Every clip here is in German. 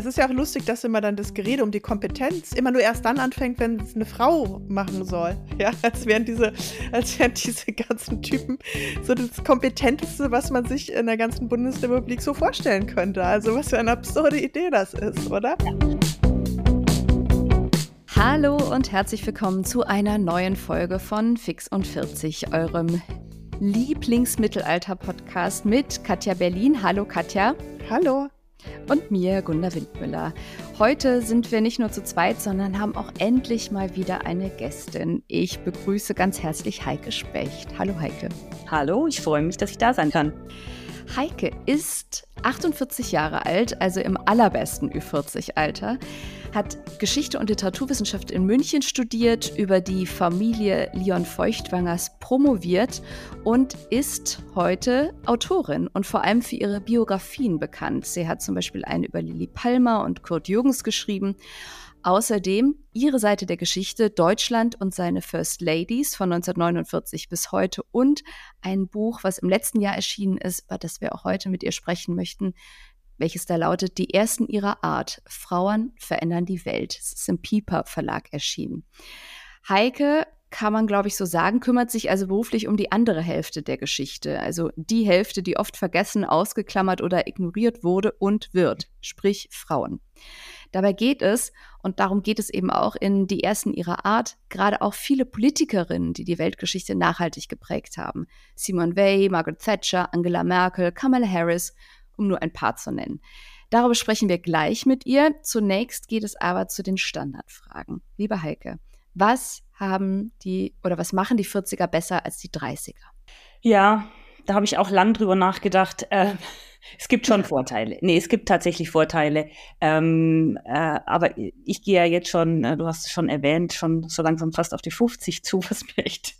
Das ist ja auch lustig, dass immer dann das Gerede um die Kompetenz immer nur erst dann anfängt, wenn es eine Frau machen soll. Ja, als wären diese, als wären diese ganzen Typen so das Kompetenteste, was man sich in der ganzen Bundesrepublik so vorstellen könnte. Also was für eine absurde Idee das ist, oder? Hallo und herzlich willkommen zu einer neuen Folge von Fix und 40, eurem Lieblingsmittelalter-Podcast mit Katja Berlin. Hallo Katja. Hallo und mir, Gunda Windmüller. Heute sind wir nicht nur zu zweit, sondern haben auch endlich mal wieder eine Gästin. Ich begrüße ganz herzlich Heike Specht. Hallo Heike. Hallo, ich freue mich, dass ich da sein kann. Heike ist 48 Jahre alt, also im allerbesten Ü40-Alter, hat Geschichte und Literaturwissenschaft in München studiert, über die Familie Leon Feuchtwangers promoviert und ist heute Autorin und vor allem für ihre Biografien bekannt. Sie hat zum Beispiel eine über Lili Palmer und Kurt Jürgens geschrieben Außerdem ihre Seite der Geschichte Deutschland und seine First Ladies von 1949 bis heute und ein Buch, was im letzten Jahr erschienen ist, über das wir auch heute mit ihr sprechen möchten, welches da lautet Die ersten ihrer Art. Frauen verändern die Welt. Es ist im Pieper Verlag erschienen. Heike kann man, glaube ich, so sagen, kümmert sich also beruflich um die andere Hälfte der Geschichte, also die Hälfte, die oft vergessen, ausgeklammert oder ignoriert wurde und wird, sprich Frauen. Dabei geht es, und darum geht es eben auch in die ersten ihrer Art, gerade auch viele Politikerinnen, die die Weltgeschichte nachhaltig geprägt haben. Simone Weil, Margaret Thatcher, Angela Merkel, Kamala Harris, um nur ein paar zu nennen. Darüber sprechen wir gleich mit ihr. Zunächst geht es aber zu den Standardfragen. Liebe Heike, was haben die oder was machen die 40er besser als die 30er? Ja, da habe ich auch lang drüber nachgedacht. Äh, es gibt schon Vorteile. Nee, es gibt tatsächlich Vorteile. Ähm, äh, aber ich gehe ja jetzt schon, äh, du hast es schon erwähnt, schon so langsam fast auf die 50 zu, was mir echt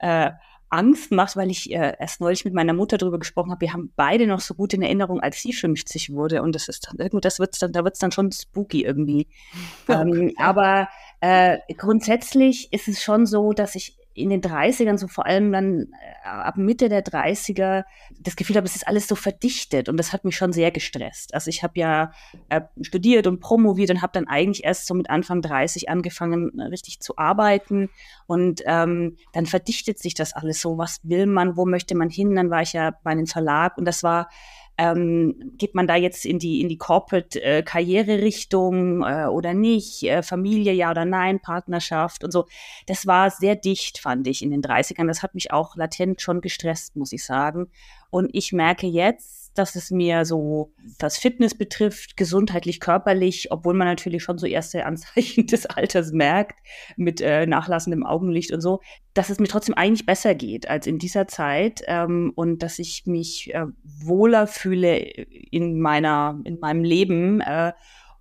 äh, Angst macht, weil ich äh, erst neulich mit meiner Mutter darüber gesprochen habe. Wir haben beide noch so gut in Erinnerung, als sie 50 wurde. Und das ist dann, das wird's dann, da wird es dann schon spooky irgendwie. Ähm, aber äh, grundsätzlich ist es schon so, dass ich in den 30ern, so vor allem dann äh, ab Mitte der 30er, das Gefühl habe, es ist alles so verdichtet und das hat mich schon sehr gestresst. Also ich habe ja äh, studiert und promoviert und habe dann eigentlich erst so mit Anfang 30 angefangen, äh, richtig zu arbeiten und ähm, dann verdichtet sich das alles so. Was will man, wo möchte man hin? Dann war ich ja bei einem Verlag und das war ähm, geht man da jetzt in die, in die Corporate-Karriere-Richtung äh, äh, oder nicht? Äh, Familie, ja oder nein? Partnerschaft und so. Das war sehr dicht, fand ich, in den 30ern. Das hat mich auch latent schon gestresst, muss ich sagen. Und ich merke jetzt, dass es mir so, was Fitness betrifft, gesundheitlich, körperlich, obwohl man natürlich schon so erste Anzeichen des Alters merkt, mit äh, nachlassendem Augenlicht und so, dass es mir trotzdem eigentlich besser geht als in dieser Zeit ähm, und dass ich mich äh, wohler fühle in meiner, in meinem Leben. Äh,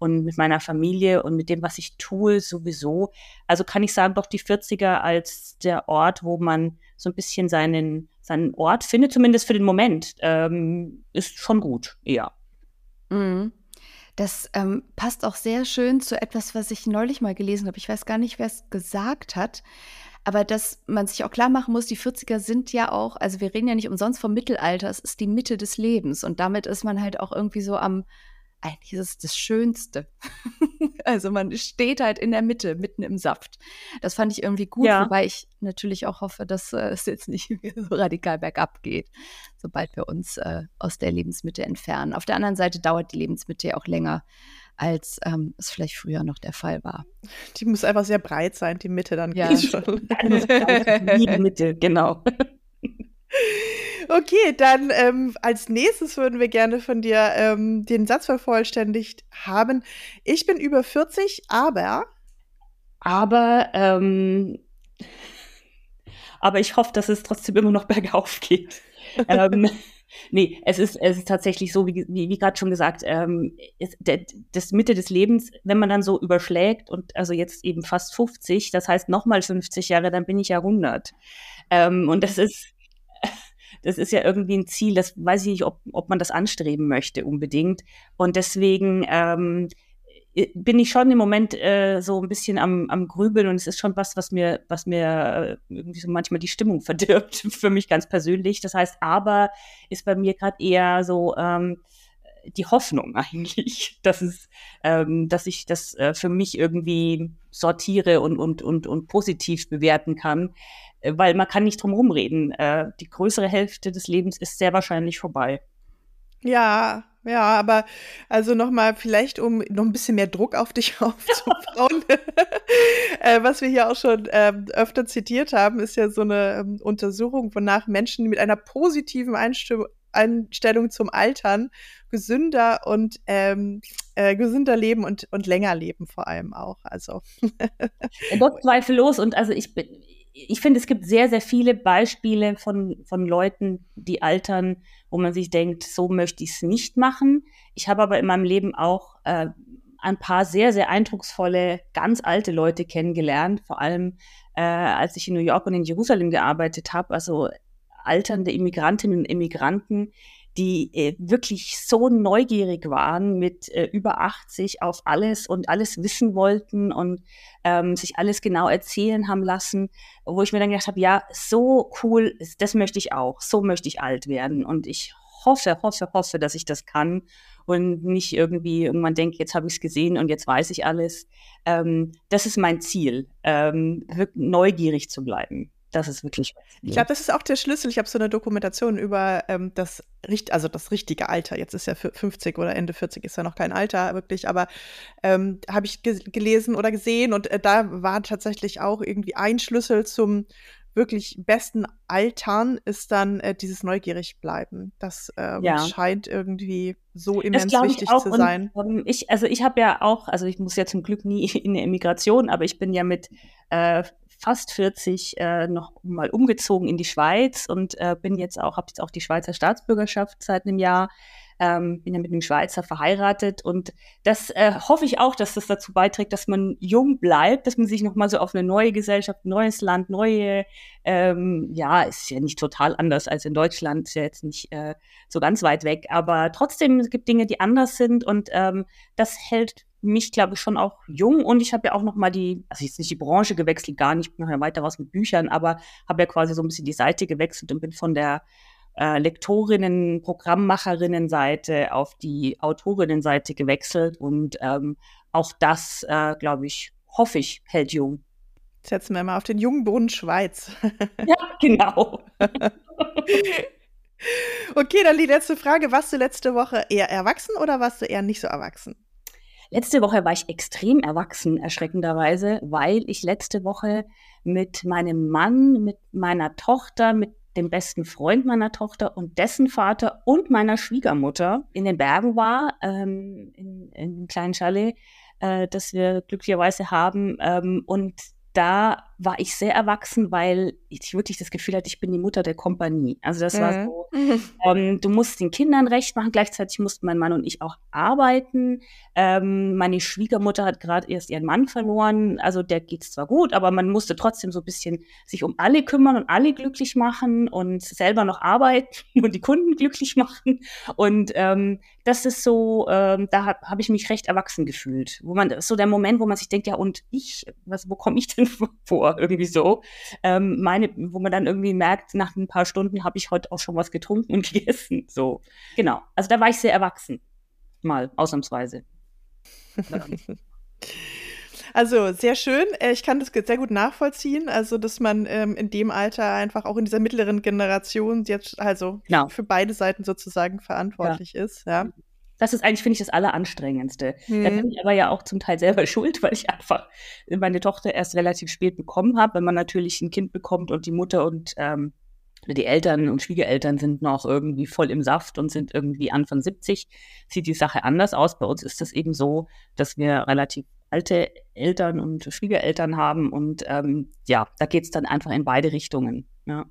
und mit meiner Familie und mit dem, was ich tue, sowieso. Also kann ich sagen, doch die 40er als der Ort, wo man so ein bisschen seinen, seinen Ort findet, zumindest für den Moment, ähm, ist schon gut, ja. Mhm. Das ähm, passt auch sehr schön zu etwas, was ich neulich mal gelesen habe. Ich weiß gar nicht, wer es gesagt hat. Aber dass man sich auch klar machen muss, die 40er sind ja auch, also wir reden ja nicht umsonst vom Mittelalter, es ist die Mitte des Lebens. Und damit ist man halt auch irgendwie so am, eigentlich ist es das Schönste. also man steht halt in der Mitte, mitten im Saft. Das fand ich irgendwie gut, ja. wobei ich natürlich auch hoffe, dass äh, es jetzt nicht so radikal bergab geht, sobald wir uns äh, aus der Lebensmitte entfernen. Auf der anderen Seite dauert die Lebensmitte ja auch länger, als ähm, es vielleicht früher noch der Fall war. Die muss einfach sehr breit sein, die Mitte dann ja. geht schon. die Mitte, genau. Okay, dann ähm, als nächstes würden wir gerne von dir ähm, den Satz vervollständigt haben. Ich bin über 40, aber. Aber, ähm, aber ich hoffe, dass es trotzdem immer noch bergauf geht. ähm, nee, es ist, es ist tatsächlich so, wie, wie, wie gerade schon gesagt, ähm, ist der, das Mitte des Lebens, wenn man dann so überschlägt und also jetzt eben fast 50, das heißt nochmal 50 Jahre, dann bin ich ja 100. Ähm, und das ist, das ist ja irgendwie ein Ziel, das weiß ich nicht, ob, ob man das anstreben möchte unbedingt. Und deswegen ähm, bin ich schon im Moment äh, so ein bisschen am, am Grübeln und es ist schon was, was mir, was mir äh, irgendwie so manchmal die Stimmung verdirbt für mich ganz persönlich. Das heißt, aber ist bei mir gerade eher so, ähm, die Hoffnung eigentlich, dass es, ähm, dass ich das äh, für mich irgendwie sortiere und, und, und, und positiv bewerten kann, weil man kann nicht drum rumreden. Äh, die größere Hälfte des Lebens ist sehr wahrscheinlich vorbei. Ja, ja, aber also nochmal vielleicht, um noch ein bisschen mehr Druck auf dich aufzubauen. äh, was wir hier auch schon ähm, öfter zitiert haben, ist ja so eine ähm, Untersuchung, wonach Menschen mit einer positiven Einstimmung Einstellung zum Altern gesünder und ähm, äh, gesünder leben und, und länger leben vor allem auch. Also. Doch zweifellos und also ich bin, ich finde, es gibt sehr, sehr viele Beispiele von, von Leuten, die altern, wo man sich denkt, so möchte ich es nicht machen. Ich habe aber in meinem Leben auch äh, ein paar sehr, sehr eindrucksvolle, ganz alte Leute kennengelernt, vor allem äh, als ich in New York und in Jerusalem gearbeitet habe. Also alternde Immigrantinnen und Immigranten, die äh, wirklich so neugierig waren mit äh, über 80 auf alles und alles wissen wollten und ähm, sich alles genau erzählen haben lassen, wo ich mir dann gedacht habe, ja, so cool, das möchte ich auch, so möchte ich alt werden und ich hoffe, hoffe, hoffe, dass ich das kann und nicht irgendwie irgendwann denke, jetzt habe ich es gesehen und jetzt weiß ich alles. Ähm, das ist mein Ziel, ähm, neugierig zu bleiben. Das ist wirklich. Ich glaube, das ist auch der Schlüssel. Ich habe so eine Dokumentation über ähm, das, also das richtige Alter. Jetzt ist ja 50 oder Ende 40 ist ja noch kein Alter wirklich, aber ähm, habe ich ge gelesen oder gesehen und äh, da war tatsächlich auch irgendwie ein Schlüssel zum wirklich besten Altern ist dann äh, dieses neugierig bleiben. Das ähm, ja. scheint irgendwie so immens wichtig zu sein. Und, ähm, ich, also ich habe ja auch, also ich muss ja zum Glück nie in der Immigration, aber ich bin ja mit äh, fast 40 äh, noch mal umgezogen in die Schweiz und äh, bin jetzt auch, habe jetzt auch die Schweizer Staatsbürgerschaft seit einem Jahr. Ähm, bin ja mit einem Schweizer verheiratet und das äh, hoffe ich auch, dass das dazu beiträgt, dass man jung bleibt, dass man sich noch mal so auf eine neue Gesellschaft, neues Land, neue, ähm, ja, ist ja nicht total anders als in Deutschland, ist ja jetzt nicht äh, so ganz weit weg, aber trotzdem es gibt Dinge, die anders sind und ähm, das hält mich, glaube ich, schon auch jung und ich habe ja auch noch mal die, also jetzt nicht die Branche gewechselt, gar nicht, ich mache ja weiter was mit Büchern, aber habe ja quasi so ein bisschen die Seite gewechselt und bin von der äh, Lektorinnen, Programmmacherinnen-Seite auf die Autorinnen-Seite gewechselt und ähm, auch das, äh, glaube ich, hoffe ich, hält jung. Setzen wir mal auf den jungen Boden Schweiz. ja, genau. okay, dann die letzte Frage. Warst du letzte Woche eher erwachsen oder warst du eher nicht so erwachsen? Letzte Woche war ich extrem erwachsen, erschreckenderweise, weil ich letzte Woche mit meinem Mann, mit meiner Tochter, mit dem besten Freund meiner Tochter und dessen Vater und meiner Schwiegermutter in den Bergen war, ähm, in, in einem kleinen Chalet, äh, das wir glücklicherweise haben. Ähm, und da war ich sehr erwachsen, weil ich wirklich das Gefühl hatte, ich bin die Mutter der Kompanie. Also das mhm. war so, ähm, du musst den Kindern recht machen, gleichzeitig mussten mein Mann und ich auch arbeiten. Ähm, meine Schwiegermutter hat gerade erst ihren Mann verloren, also der geht's zwar gut, aber man musste trotzdem so ein bisschen sich um alle kümmern und alle glücklich machen und selber noch arbeiten und die Kunden glücklich machen. Und ähm, das ist so, ähm, da habe hab ich mich recht erwachsen gefühlt. Wo man, so der Moment, wo man sich denkt, ja und ich, was, wo komme ich denn vor? Irgendwie so. Ähm, meine, wo man dann irgendwie merkt, nach ein paar Stunden habe ich heute auch schon was getrunken und gegessen. So, genau. Also da war ich sehr erwachsen. Mal, ausnahmsweise. Also sehr schön. Äh, ich kann das sehr gut nachvollziehen. Also, dass man ähm, in dem Alter einfach auch in dieser mittleren Generation jetzt also genau. für beide Seiten sozusagen verantwortlich ja. ist. Ja. Das ist eigentlich, finde ich, das Alleranstrengendste. Mhm. Da bin ich aber ja auch zum Teil selber schuld, weil ich einfach meine Tochter erst relativ spät bekommen habe. Wenn man natürlich ein Kind bekommt und die Mutter und ähm, die Eltern und Schwiegereltern sind noch irgendwie voll im Saft und sind irgendwie Anfang 70, sieht die Sache anders aus. Bei uns ist es eben so, dass wir relativ alte Eltern und Schwiegereltern haben und ähm, ja, da geht es dann einfach in beide Richtungen. Ja.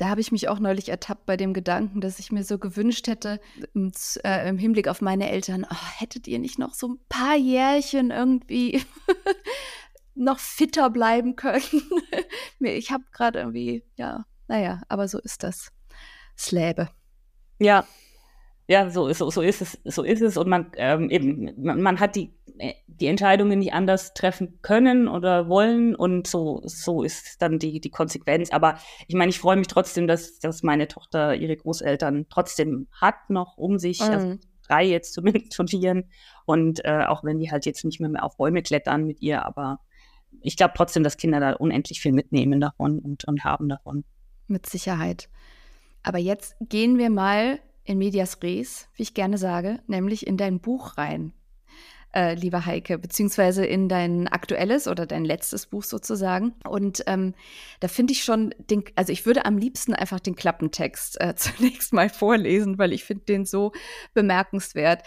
Da habe ich mich auch neulich ertappt bei dem Gedanken, dass ich mir so gewünscht hätte, im, äh, im Hinblick auf meine Eltern, oh, hättet ihr nicht noch so ein paar Jährchen irgendwie noch fitter bleiben können? ich habe gerade irgendwie, ja, naja, aber so ist das. Släbe. Ja, ja, so ist, so, so ist es, so ist es. Und man ähm, eben, man, man, hat die, die Entscheidungen nicht anders treffen können oder wollen und so, so ist dann die, die Konsequenz. Aber ich meine, ich freue mich trotzdem, dass, dass meine Tochter ihre Großeltern trotzdem hat noch um sich. Mhm. Also, frei jetzt zumindest studieren. Und äh, auch wenn die halt jetzt nicht mehr, mehr auf Bäume klettern mit ihr, aber ich glaube trotzdem, dass Kinder da unendlich viel mitnehmen davon und, und haben davon. Mit Sicherheit. Aber jetzt gehen wir mal in medias res, wie ich gerne sage, nämlich in dein Buch rein, äh, lieber Heike, beziehungsweise in dein aktuelles oder dein letztes Buch sozusagen. Und ähm, da finde ich schon, den, also ich würde am liebsten einfach den Klappentext äh, zunächst mal vorlesen, weil ich finde den so bemerkenswert.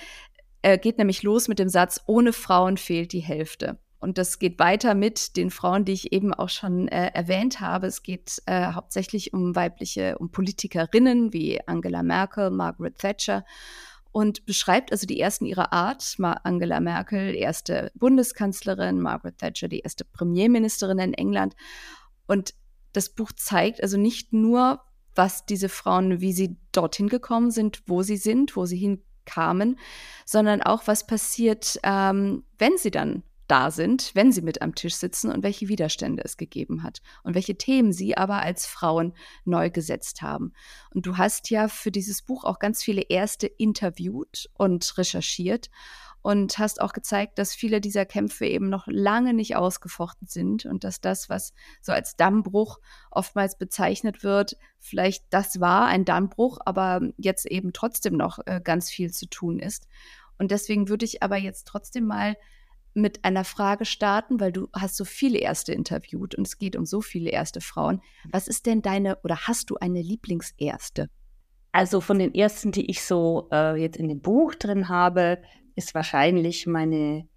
Er geht nämlich los mit dem Satz, ohne Frauen fehlt die Hälfte. Und das geht weiter mit den Frauen, die ich eben auch schon äh, erwähnt habe. Es geht äh, hauptsächlich um weibliche, um Politikerinnen wie Angela Merkel, Margaret Thatcher und beschreibt also die ersten ihrer Art. Angela Merkel, erste Bundeskanzlerin, Margaret Thatcher, die erste Premierministerin in England. Und das Buch zeigt also nicht nur, was diese Frauen, wie sie dorthin gekommen sind, wo sie sind, wo sie hinkamen, sondern auch, was passiert, ähm, wenn sie dann da sind, wenn sie mit am Tisch sitzen und welche Widerstände es gegeben hat und welche Themen sie aber als Frauen neu gesetzt haben. Und du hast ja für dieses Buch auch ganz viele Erste interviewt und recherchiert und hast auch gezeigt, dass viele dieser Kämpfe eben noch lange nicht ausgefochten sind und dass das, was so als Dammbruch oftmals bezeichnet wird, vielleicht das war ein Dammbruch, aber jetzt eben trotzdem noch äh, ganz viel zu tun ist. Und deswegen würde ich aber jetzt trotzdem mal mit einer Frage starten, weil du hast so viele Erste interviewt und es geht um so viele erste Frauen. Was ist denn deine oder hast du eine Lieblingserste? Also von den ersten, die ich so äh, jetzt in dem Buch drin habe, ist wahrscheinlich meine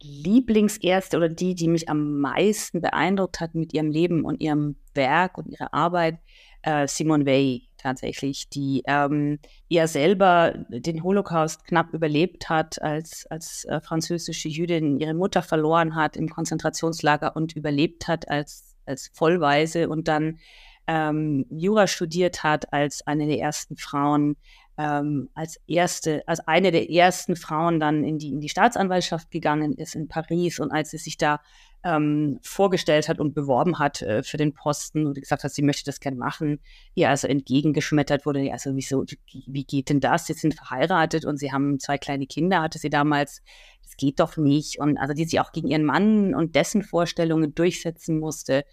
Lieblingserste oder die, die mich am meisten beeindruckt hat mit ihrem Leben und ihrem Werk und ihrer Arbeit, äh, Simone Weil tatsächlich, die ähm, ja selber den Holocaust knapp überlebt hat, als, als äh, französische Jüdin ihre Mutter verloren hat im Konzentrationslager und überlebt hat als, als Vollweise und dann ähm, Jura studiert hat als eine der ersten Frauen, ähm, als erste, als eine der ersten Frauen dann in die, in die Staatsanwaltschaft gegangen ist in Paris und als sie sich da ähm, vorgestellt hat und beworben hat äh, für den Posten und gesagt hat, sie möchte das gerne machen, ihr also entgegengeschmettert wurde, also wieso, wie geht denn das? Sie sind verheiratet und sie haben zwei kleine Kinder, hatte sie damals, das geht doch nicht. Und also die sie auch gegen ihren Mann und dessen Vorstellungen durchsetzen musste,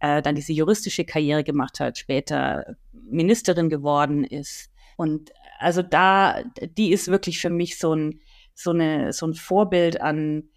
äh, dann diese juristische Karriere gemacht hat, später Ministerin geworden ist. Und also da, die ist wirklich für mich so ein, so eine, so ein Vorbild an,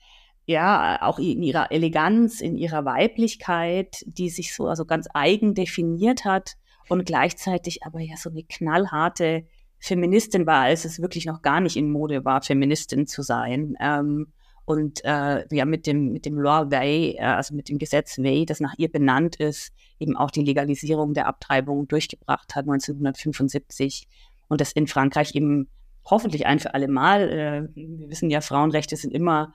ja, auch in ihrer Eleganz, in ihrer Weiblichkeit, die sich so also ganz eigen definiert hat und gleichzeitig aber ja so eine knallharte Feministin war, als es wirklich noch gar nicht in Mode war, Feministin zu sein. Ähm, und äh, ja, mit dem, mit dem Law Way, äh, also mit dem Gesetz Way, das nach ihr benannt ist, eben auch die Legalisierung der Abtreibung durchgebracht hat 1975 und das in Frankreich eben hoffentlich ein für alle Mal. Äh, wir wissen ja, Frauenrechte sind immer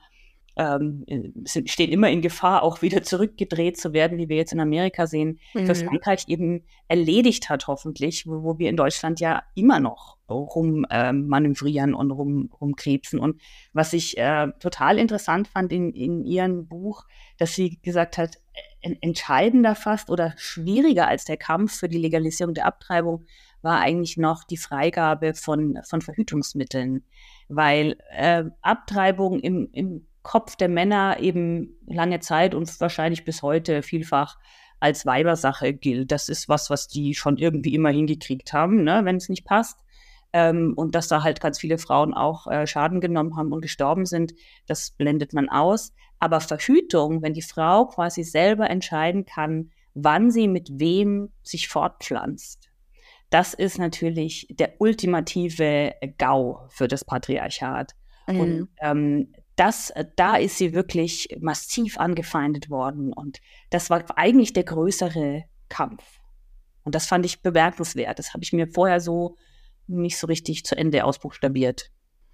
ähm, sind, stehen immer in Gefahr, auch wieder zurückgedreht zu werden, wie wir jetzt in Amerika sehen, mhm. für Frankreich eben erledigt hat, hoffentlich, wo, wo wir in Deutschland ja immer noch rummanövrieren ähm, und rum, rumkrebsen. Und was ich äh, total interessant fand in, in ihrem Buch, dass sie gesagt hat, entscheidender fast oder schwieriger als der Kampf für die Legalisierung der Abtreibung war eigentlich noch die Freigabe von, von Verhütungsmitteln, weil äh, Abtreibung im, im Kopf der Männer eben lange Zeit und wahrscheinlich bis heute vielfach als Weibersache gilt. Das ist was, was die schon irgendwie immer hingekriegt haben, ne, wenn es nicht passt. Ähm, und dass da halt ganz viele Frauen auch äh, Schaden genommen haben und gestorben sind, das blendet man aus. Aber Verhütung, wenn die Frau quasi selber entscheiden kann, wann sie mit wem sich fortpflanzt, das ist natürlich der ultimative GAU für das Patriarchat. Mhm. Und ähm, das, äh, da ist sie wirklich massiv angefeindet worden. Und das war eigentlich der größere Kampf. Und das fand ich bemerkenswert. Das habe ich mir vorher so nicht so richtig zu Ende ausbuchstabiert.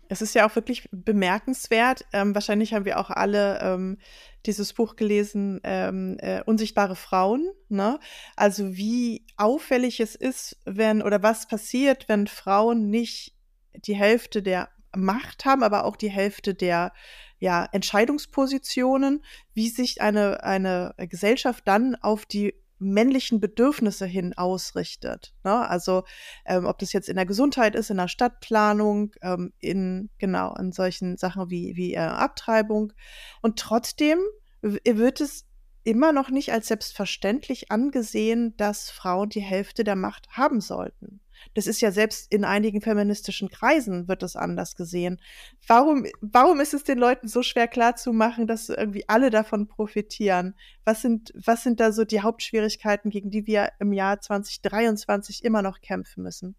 Es ist ja auch wirklich bemerkenswert. Ähm, wahrscheinlich haben wir auch alle ähm, dieses Buch gelesen, ähm, äh, Unsichtbare Frauen. Ne? Also wie auffällig es ist, wenn oder was passiert, wenn Frauen nicht die Hälfte der Macht haben, aber auch die Hälfte der ja, Entscheidungspositionen, wie sich eine, eine Gesellschaft dann auf die männlichen Bedürfnisse hin ausrichtet. Ne? Also ähm, ob das jetzt in der Gesundheit ist, in der Stadtplanung, ähm, in genau in solchen Sachen wie wie äh, Abtreibung. Und trotzdem wird es immer noch nicht als selbstverständlich angesehen, dass Frauen die Hälfte der Macht haben sollten. Das ist ja selbst in einigen feministischen Kreisen wird das anders gesehen. Warum, warum ist es den Leuten so schwer klarzumachen, dass irgendwie alle davon profitieren? Was sind, was sind da so die Hauptschwierigkeiten, gegen die wir im Jahr 2023 immer noch kämpfen müssen?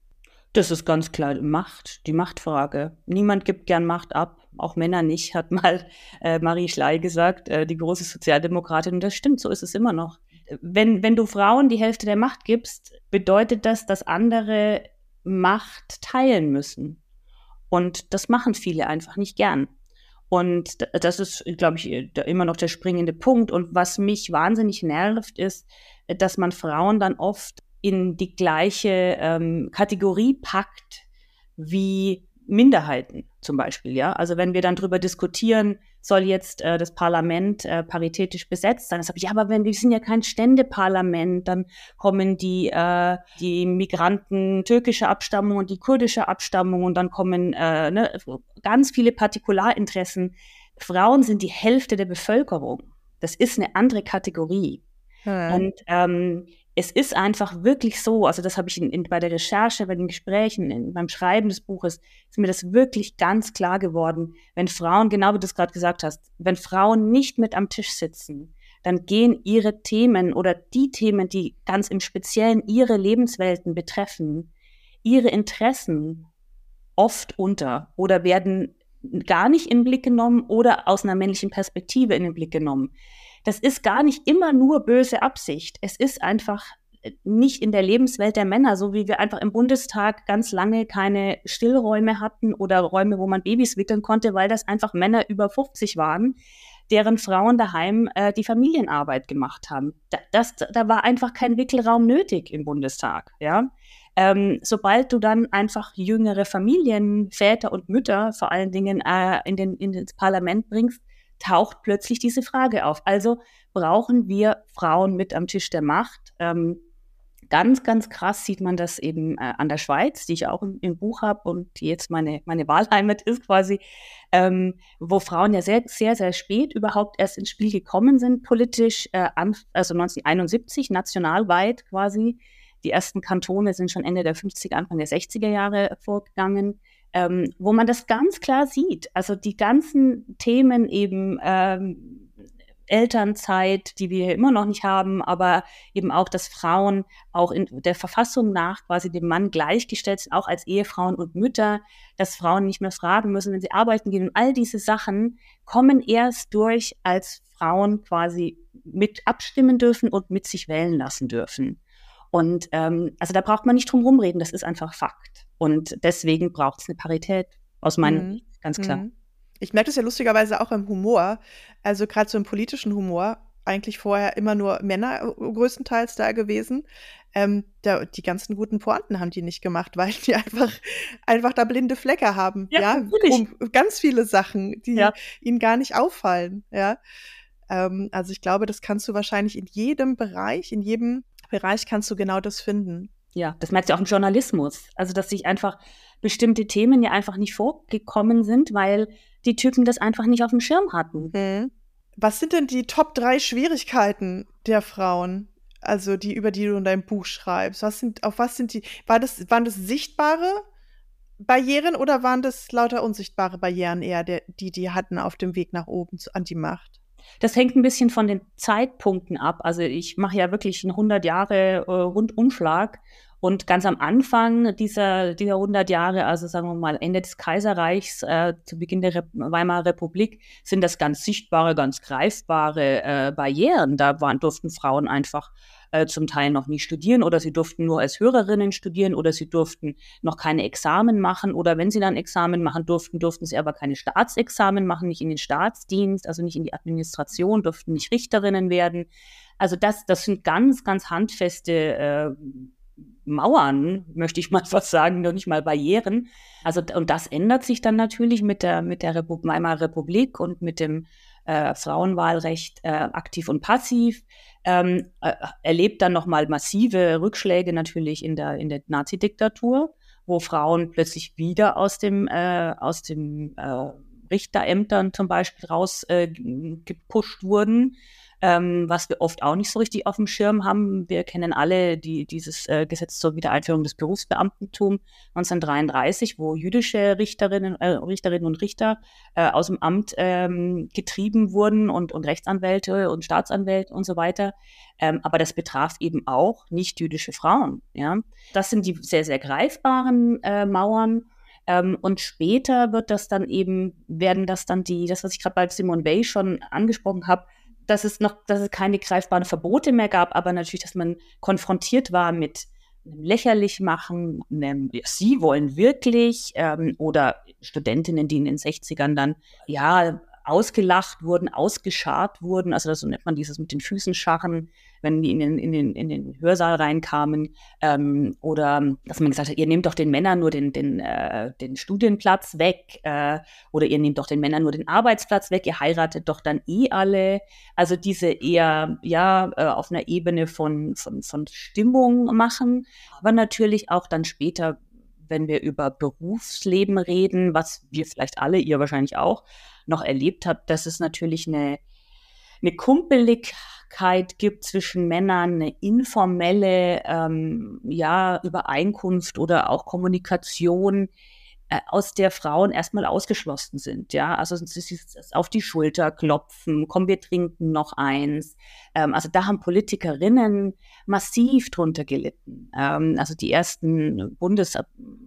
Das ist ganz klar Macht, die Machtfrage. Niemand gibt gern Macht ab, auch Männer nicht, hat mal äh, Marie Schley gesagt, äh, die große Sozialdemokratin. Und das stimmt, so ist es immer noch. Wenn, wenn du Frauen die Hälfte der Macht gibst, bedeutet das, dass andere Macht teilen müssen. Und das machen viele einfach nicht gern. Und das ist, glaube ich, immer noch der springende Punkt. Und was mich wahnsinnig nervt, ist, dass man Frauen dann oft in die gleiche ähm, Kategorie packt wie Minderheiten zum Beispiel. Ja, also wenn wir dann darüber diskutieren, soll jetzt äh, das Parlament äh, paritätisch besetzt sein. Das habe ich, ja, aber wenn wir sind ja kein Ständeparlament, dann kommen die äh, die Migranten türkischer Abstammung und die kurdische Abstammung und dann kommen äh, ne, ganz viele Partikularinteressen. Frauen sind die Hälfte der Bevölkerung. Das ist eine andere Kategorie. Hm. Und ähm, es ist einfach wirklich so, also das habe ich in, in, bei der Recherche, bei den Gesprächen, in, beim Schreiben des Buches, ist mir das wirklich ganz klar geworden, wenn Frauen, genau wie du es gerade gesagt hast, wenn Frauen nicht mit am Tisch sitzen, dann gehen ihre Themen oder die Themen, die ganz im Speziellen ihre Lebenswelten betreffen, ihre Interessen oft unter oder werden gar nicht in den Blick genommen oder aus einer männlichen Perspektive in den Blick genommen das ist gar nicht immer nur böse Absicht. Es ist einfach äh, nicht in der Lebenswelt der Männer, so wie wir einfach im Bundestag ganz lange keine Stillräume hatten oder Räume, wo man Babys wickeln konnte, weil das einfach Männer über 50 waren, deren Frauen daheim äh, die Familienarbeit gemacht haben. Da, das, da war einfach kein Wickelraum nötig im Bundestag, ja. Ähm, sobald du dann einfach jüngere Familien, Väter und Mütter vor allen Dingen äh, in den, in das Parlament bringst, taucht plötzlich diese Frage auf. Also brauchen wir Frauen mit am Tisch der Macht? Ähm, ganz, ganz krass sieht man das eben äh, an der Schweiz, die ich auch im, im Buch habe und die jetzt meine, meine Wahlheimat ist quasi, ähm, wo Frauen ja sehr, sehr, sehr spät überhaupt erst ins Spiel gekommen sind, politisch, äh, also 1971, nationalweit quasi. Die ersten Kantone sind schon Ende der 50er, Anfang der 60er Jahre vorgegangen ähm, wo man das ganz klar sieht. Also die ganzen Themen eben ähm, Elternzeit, die wir immer noch nicht haben, aber eben auch, dass Frauen auch in der Verfassung nach quasi dem Mann gleichgestellt sind, auch als Ehefrauen und Mütter, dass Frauen nicht mehr fragen müssen, wenn sie arbeiten gehen. Und all diese Sachen kommen erst durch, als Frauen quasi mit abstimmen dürfen und mit sich wählen lassen dürfen. Und ähm, also da braucht man nicht drum rumreden, das ist einfach Fakt. Und deswegen braucht es eine Parität, aus meiner mhm. Ganz klar. Mhm. Ich merke das ja lustigerweise auch im Humor, also gerade so im politischen Humor, eigentlich vorher immer nur Männer äh, größtenteils da gewesen. Ähm, da, die ganzen guten Pointen haben die nicht gemacht, weil die einfach, einfach da blinde Flecke haben. Ja, ja? Um ganz viele Sachen, die ja. ihnen gar nicht auffallen. Ja. Ähm, also ich glaube, das kannst du wahrscheinlich in jedem Bereich, in jedem Bereich kannst du genau das finden. Ja, das merkst du auch im Journalismus. Also, dass sich einfach bestimmte Themen ja einfach nicht vorgekommen sind, weil die Typen das einfach nicht auf dem Schirm hatten. Mhm. Was sind denn die Top 3 Schwierigkeiten der Frauen? Also, die, über die du in deinem Buch schreibst. Was sind, auf was sind die? War das, waren das sichtbare Barrieren oder waren das lauter unsichtbare Barrieren eher, der, die die hatten auf dem Weg nach oben zu, an die Macht? Das hängt ein bisschen von den Zeitpunkten ab. Also ich mache ja wirklich einen 100 Jahre äh, Rundumschlag und ganz am Anfang dieser, dieser 100 Jahre, also sagen wir mal Ende des Kaiserreichs, äh, zu Beginn der Rep Weimarer Republik, sind das ganz sichtbare, ganz greifbare äh, Barrieren. Da waren, durften Frauen einfach äh, zum Teil noch nie studieren oder sie durften nur als Hörerinnen studieren oder sie durften noch keine Examen machen oder wenn sie dann Examen machen durften, durften sie aber keine Staatsexamen machen, nicht in den Staatsdienst, also nicht in die Administration, durften nicht Richterinnen werden. Also das, das sind ganz, ganz handfeste äh, Mauern, möchte ich mal was sagen, noch nicht mal Barrieren. Also, und das ändert sich dann natürlich mit der, mit der Repu Weimarer Republik und mit dem äh, Frauenwahlrecht äh, aktiv und passiv, ähm, äh, erlebt dann nochmal massive Rückschläge natürlich in der, in der Nazi-Diktatur, wo Frauen plötzlich wieder aus dem, äh, aus dem äh, Richterämtern zum Beispiel rausgepusht äh, wurden ähm, was wir oft auch nicht so richtig auf dem Schirm haben. Wir kennen alle die, dieses äh, Gesetz zur Wiedereinführung des Berufsbeamtentums 1933, wo jüdische Richterinnen, äh, Richterinnen und Richter äh, aus dem Amt ähm, getrieben wurden und, und Rechtsanwälte und Staatsanwälte und so weiter. Ähm, aber das betraf eben auch nicht-jüdische Frauen. Ja? Das sind die sehr, sehr greifbaren äh, Mauern. Ähm, und später wird das dann eben, werden das dann die, das, was ich gerade bei Simone Weil schon angesprochen habe, dass es noch, dass es keine greifbaren Verbote mehr gab, aber natürlich, dass man konfrontiert war mit einem lächerlich machen, einem, sie wollen wirklich, ähm, oder Studentinnen, die in den 60ern dann, ja, ausgelacht wurden, ausgeschart wurden. Also das so nennt man dieses mit den Füßen scharren, wenn die in den, in den, in den Hörsaal reinkamen. Ähm, oder dass man gesagt hat, ihr nehmt doch den Männern nur den, den, äh, den Studienplatz weg. Äh, oder ihr nehmt doch den Männern nur den Arbeitsplatz weg. Ihr heiratet doch dann eh alle. Also diese eher, ja, äh, auf einer Ebene von, von, von Stimmung machen. Aber natürlich auch dann später wenn wir über Berufsleben reden, was wir vielleicht alle, ihr wahrscheinlich auch, noch erlebt habt, dass es natürlich eine, eine Kumpeligkeit gibt zwischen Männern, eine informelle ähm, ja, Übereinkunft oder auch Kommunikation, aus der Frauen erstmal ausgeschlossen sind. Ja, also auf die Schulter klopfen, komm, wir trinken noch eins. Ähm, also da haben Politikerinnen massiv drunter gelitten. Ähm, also die ersten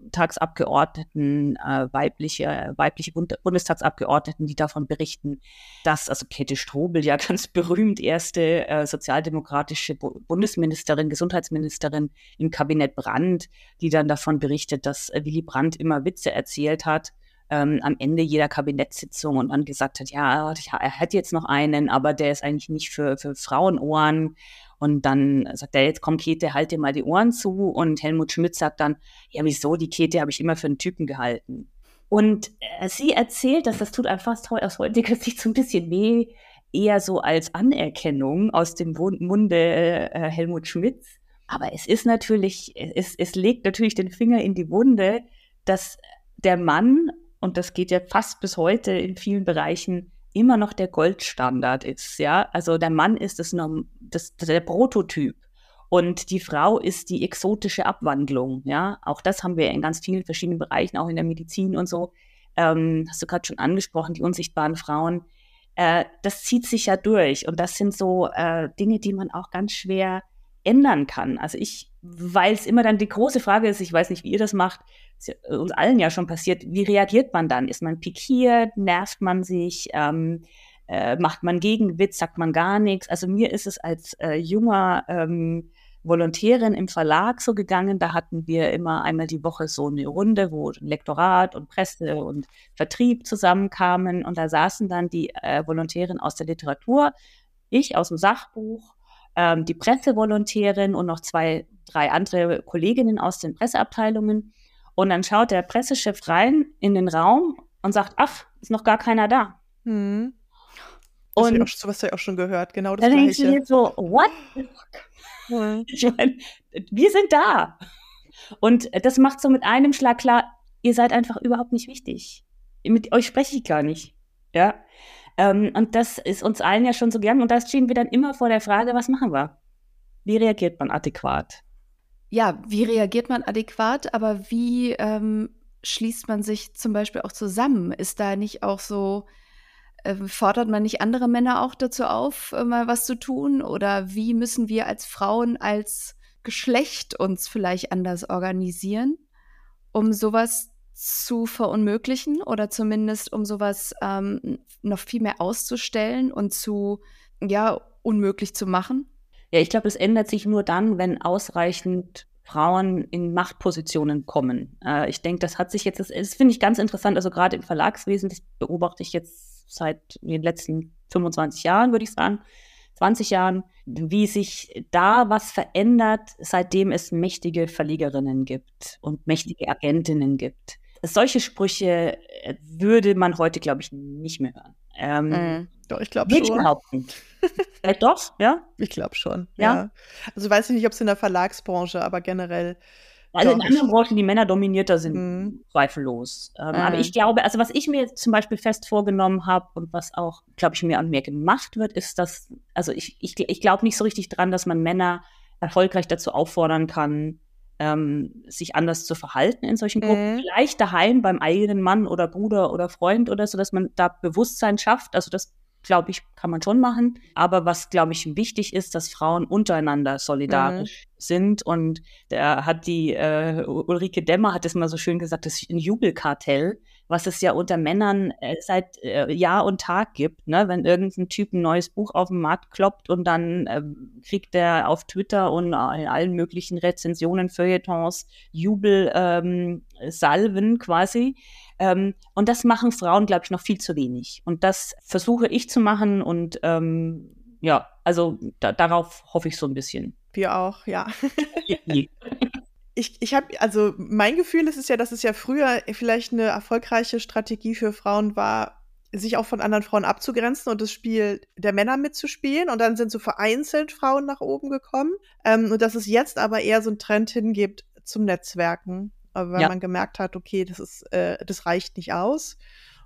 Bundestagsabgeordneten, äh, weibliche, weibliche Bund Bundestagsabgeordneten, die davon berichten, dass, also Käthe Strobel ja ganz berühmt, erste äh, sozialdemokratische Bu Bundesministerin, Gesundheitsministerin im Kabinett Brandt, die dann davon berichtet, dass äh, Willy Brandt immer Witze erzählt hat. Ähm, am Ende jeder Kabinettssitzung und dann gesagt hat, ja, er hat jetzt noch einen, aber der ist eigentlich nicht für, für Frauenohren. Und dann sagt er, jetzt komm Käthe, halt dir mal die Ohren zu. Und Helmut Schmidt sagt dann, ja, wieso, die Käthe habe ich immer für einen Typen gehalten. Und äh, sie erzählt, dass das tut einfach aus heutiger Sicht so ein bisschen weh, eher so als Anerkennung aus dem Munde äh, Helmut Schmidts. Aber es ist natürlich, es, es legt natürlich den Finger in die Wunde, dass der Mann, und das geht ja fast bis heute in vielen Bereichen, immer noch der Goldstandard ist, ja. Also der Mann ist das, das, der Prototyp und die Frau ist die exotische Abwandlung, ja. Auch das haben wir in ganz vielen verschiedenen Bereichen, auch in der Medizin und so. Ähm, hast du gerade schon angesprochen, die unsichtbaren Frauen. Äh, das zieht sich ja durch und das sind so äh, Dinge, die man auch ganz schwer ändern kann. Also ich, weil es immer dann die große Frage ist, ich weiß nicht, wie ihr das macht, ist ja uns allen ja schon passiert, wie reagiert man dann? Ist man pikiert, nervt man sich, ähm, äh, macht man Gegenwitz, sagt man gar nichts? Also mir ist es als äh, junger ähm, Volontärin im Verlag so gegangen, da hatten wir immer einmal die Woche so eine Runde, wo Lektorat und Presse und Vertrieb zusammenkamen. Und da saßen dann die äh, Volontärin aus der Literatur, ich aus dem Sachbuch ähm, die Pressevolontärin und noch zwei, drei andere Kolleginnen aus den Presseabteilungen. Und dann schaut der Pressechef rein in den Raum und sagt, ach, ist noch gar keiner da. Hm. Und das sowas habe ich auch schon gehört, genau das dann Gleiche. Dann denkst du so, what? Hm. Ich meine, wir sind da. Und das macht so mit einem Schlag klar, ihr seid einfach überhaupt nicht wichtig. Mit euch spreche ich gar nicht. Ja. Ähm, und das ist uns allen ja schon so gegangen. Und da stehen wir dann immer vor der Frage, was machen wir? Wie reagiert man adäquat? Ja, wie reagiert man adäquat, aber wie ähm, schließt man sich zum Beispiel auch zusammen? Ist da nicht auch so, äh, fordert man nicht andere Männer auch dazu auf, äh, mal was zu tun? Oder wie müssen wir als Frauen, als Geschlecht uns vielleicht anders organisieren, um sowas zu verunmöglichen oder zumindest um sowas ähm, noch viel mehr auszustellen und zu, ja, unmöglich zu machen? Ja, ich glaube, es ändert sich nur dann, wenn ausreichend Frauen in Machtpositionen kommen. Äh, ich denke, das hat sich jetzt, das, das finde ich ganz interessant, also gerade im Verlagswesen, das beobachte ich jetzt seit den letzten 25 Jahren, würde ich sagen, 20 Jahren, wie sich da was verändert, seitdem es mächtige Verlegerinnen gibt und mächtige Agentinnen gibt solche Sprüche äh, würde man heute, glaube ich, nicht mehr hören. Ähm, mhm. Doch, ich glaube schon. behaupten. Vielleicht doch, ja? Ich glaube schon, Ja? ja. Also weiß ich nicht, ob es in der Verlagsbranche, aber generell. Also in anderen Branchen, die Männer dominierter sind, Mhm. zweifellos. Ähm, Mhm. Aber ich glaube, also was ich mir zum Beispiel fest vorgenommen habe und was auch, glaube ich, mir an mir gemacht wird, ist, dass, also ich, ich, ich glaube nicht so richtig dran, dass man Männer erfolgreich dazu auffordern kann, ähm, sich anders zu verhalten in solchen Gruppen. Mhm. Vielleicht daheim beim eigenen Mann oder Bruder oder Freund oder so, dass man da Bewusstsein schafft. Also das glaube ich, kann man schon machen. Aber was, glaube ich, wichtig ist, dass Frauen untereinander solidarisch sind. Und da hat die äh, Ulrike Demmer hat es mal so schön gesagt, das ist ein Jubelkartell, was es ja unter Männern äh, seit äh, Jahr und Tag gibt. Ne? Wenn irgendein Typ ein neues Buch auf den Markt kloppt und dann ähm, kriegt er auf Twitter und in allen möglichen Rezensionen, Feuilletons, Jubelsalven ähm, Salven quasi. Ähm, und das machen Frauen, glaube ich, noch viel zu wenig. Und das versuche ich zu machen und ähm, ja, also da, darauf hoffe ich so ein bisschen. Wir auch, ja. Ich, ich habe, also mein Gefühl ist es ja, dass es ja früher vielleicht eine erfolgreiche Strategie für Frauen war, sich auch von anderen Frauen abzugrenzen und das Spiel der Männer mitzuspielen. Und dann sind so vereinzelt Frauen nach oben gekommen. Ähm, und dass es jetzt aber eher so einen Trend hingibt zum Netzwerken, äh, weil Ja. man gemerkt hat, okay, das ist, äh, das reicht nicht aus.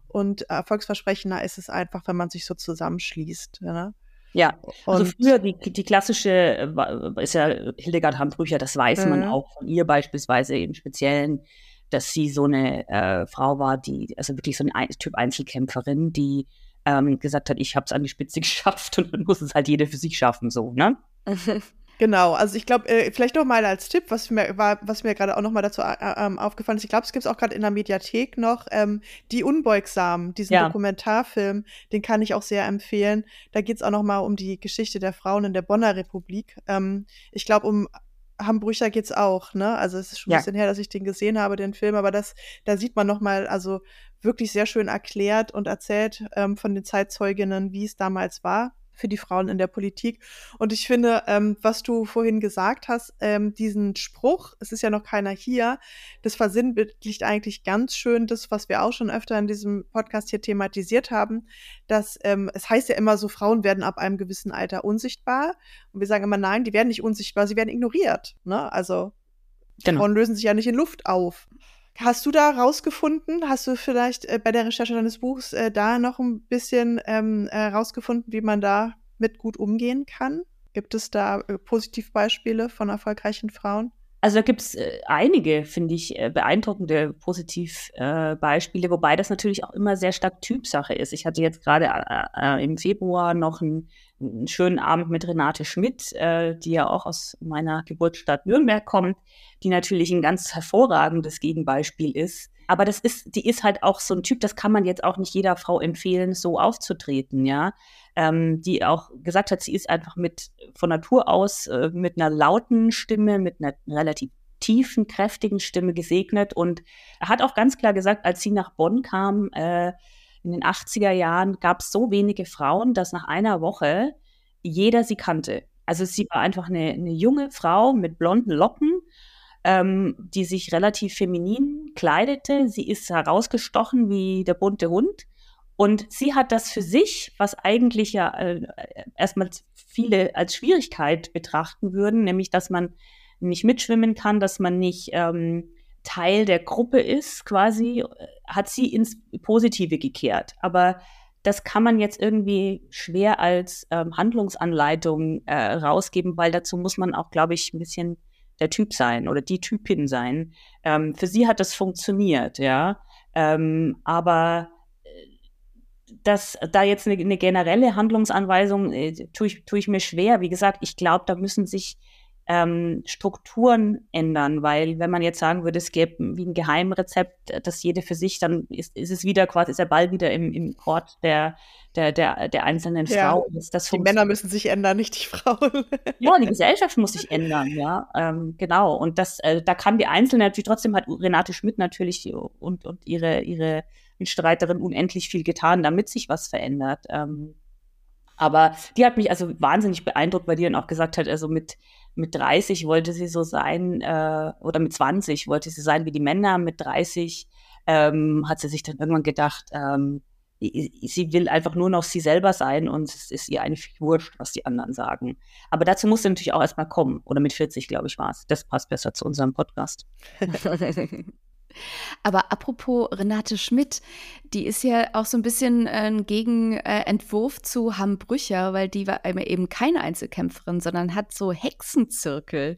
Und erfolgsversprechender ist es einfach, wenn man sich so zusammenschließt. Ne? Ja, also Und- früher die, die klassische äh, war- ist ja Hildegard Hambrücher, das weiß man Mhm. auch von ihr beispielsweise im Speziellen, dass sie so eine äh, Frau war, die, also wirklich so ein Ein- Typ Einzelkämpferin, die ähm, gesagt hat, ich habe es an die Spitze geschafft und dann muss es halt jeder für sich schaffen, so, ne? Genau, also ich glaube, äh, vielleicht noch mal als Tipp, was mir war, was mir gerade auch noch mal dazu äh, ähm, aufgefallen ist. Ich glaube, es gibt auch gerade in der Mediathek noch ähm, die Unbeugsamen, diesen Ja. Dokumentarfilm, den kann ich auch sehr empfehlen. Da geht es auch noch mal um die Geschichte der Frauen in der Bonner Republik. Ähm, ich glaube, um Hambrücher geht's auch, ne? Also es ist schon ein Ja. bisschen her, dass ich den gesehen habe, den Film, aber das, da sieht man noch mal, also wirklich sehr schön erklärt und erzählt ähm, von den Zeitzeuginnen, wie es damals war für die Frauen in der Politik. Und ich finde, ähm, was du vorhin gesagt hast, ähm, diesen Spruch, es ist ja noch keiner hier, das versinnbildlicht eigentlich ganz schön das, was wir auch schon öfter in diesem Podcast hier thematisiert haben, dass ähm, es heißt ja immer so, Frauen werden ab einem gewissen Alter unsichtbar. Und wir sagen immer, nein, die werden nicht unsichtbar, sie werden ignoriert. Ne? Also Genau. Frauen lösen sich ja nicht in Luft auf. Hast du da rausgefunden, hast du vielleicht äh, bei der Recherche deines Buchs äh, da noch ein bisschen ähm, äh, rausgefunden, wie man da mit gut umgehen kann? Gibt es da äh, Positivbeispiele von erfolgreichen Frauen? Also da gibt's äh, einige, finde ich, äh, beeindruckende Positivbeispiele, äh, wobei das natürlich auch immer sehr stark Typsache ist. Ich hatte jetzt gerade äh, äh, im Februar noch einen, einen schönen Abend mit Renate Schmidt, äh, die ja auch aus meiner Geburtsstadt Nürnberg kommt, die natürlich ein ganz hervorragendes Gegenbeispiel ist. Aber das ist, die ist halt auch so ein Typ, das kann man jetzt auch nicht jeder Frau empfehlen, so aufzutreten, ja. Ähm, die auch gesagt hat, sie ist einfach mit von Natur aus äh, mit einer lauten Stimme, mit einer relativ tiefen, kräftigen Stimme gesegnet und er hat auch ganz klar gesagt, als sie nach Bonn kam, äh, in den 80er Jahren gab es so wenige Frauen, dass nach einer Woche jeder sie kannte. Also sie war einfach eine, eine junge Frau mit blonden Locken, ähm, die sich relativ feminin kleidete. Sie ist herausgestochen wie der bunte Hund. Und sie hat das für sich, was eigentlich ja äh, erstmal viele als Schwierigkeit betrachten würden, nämlich dass man nicht mitschwimmen kann, dass man nicht ähm, Teil der Gruppe ist, quasi, hat sie ins Positive gekehrt. Aber das kann man jetzt irgendwie schwer als ähm, Handlungsanleitung äh, rausgeben, weil dazu muss man auch, glaube ich, ein bisschen der Typ sein oder die Typin sein. Ähm, für sie hat das funktioniert, ja. Ähm, aber dass da jetzt eine, eine generelle Handlungsanweisung äh, tue, ich, tue ich mir schwer. Wie gesagt, ich glaube, da müssen sich ähm, Strukturen ändern, weil wenn man jetzt sagen würde, es gäbe wie ein Geheimrezept, das jede für sich, dann ist, ist es wieder quasi, ist der Ball wieder im, im Court der, der, der, der einzelnen Ja, Frau. Das, das Die Männer müssen sich ändern, nicht die Frauen. ja, die Gesellschaft muss sich ändern, ja, ähm, genau. Und das, äh, da kann die Einzelne natürlich trotzdem hat Renate Schmidt natürlich und, und ihre, ihre Mitstreiterin unendlich viel getan, damit sich was verändert. Ähm, aber die hat mich also wahnsinnig beeindruckt, weil die dann auch gesagt hat, also mit, mit 30 wollte sie so sein, äh, oder mit 20 wollte sie sein wie die Männer, mit 30 ähm, hat sie sich dann irgendwann gedacht, ähm, sie will einfach nur noch sie selber sein und es ist ihr eigentlich wurscht, was die anderen sagen. Aber dazu muss sie natürlich auch erstmal kommen. Oder mit 40, glaube ich, war es. Das passt besser zu unserem Podcast. Aber apropos Renate Schmidt, die ist ja auch so ein bisschen ein Gegenentwurf zu Hambrücher, weil die war eben keine Einzelkämpferin, sondern hat so Hexenzirkel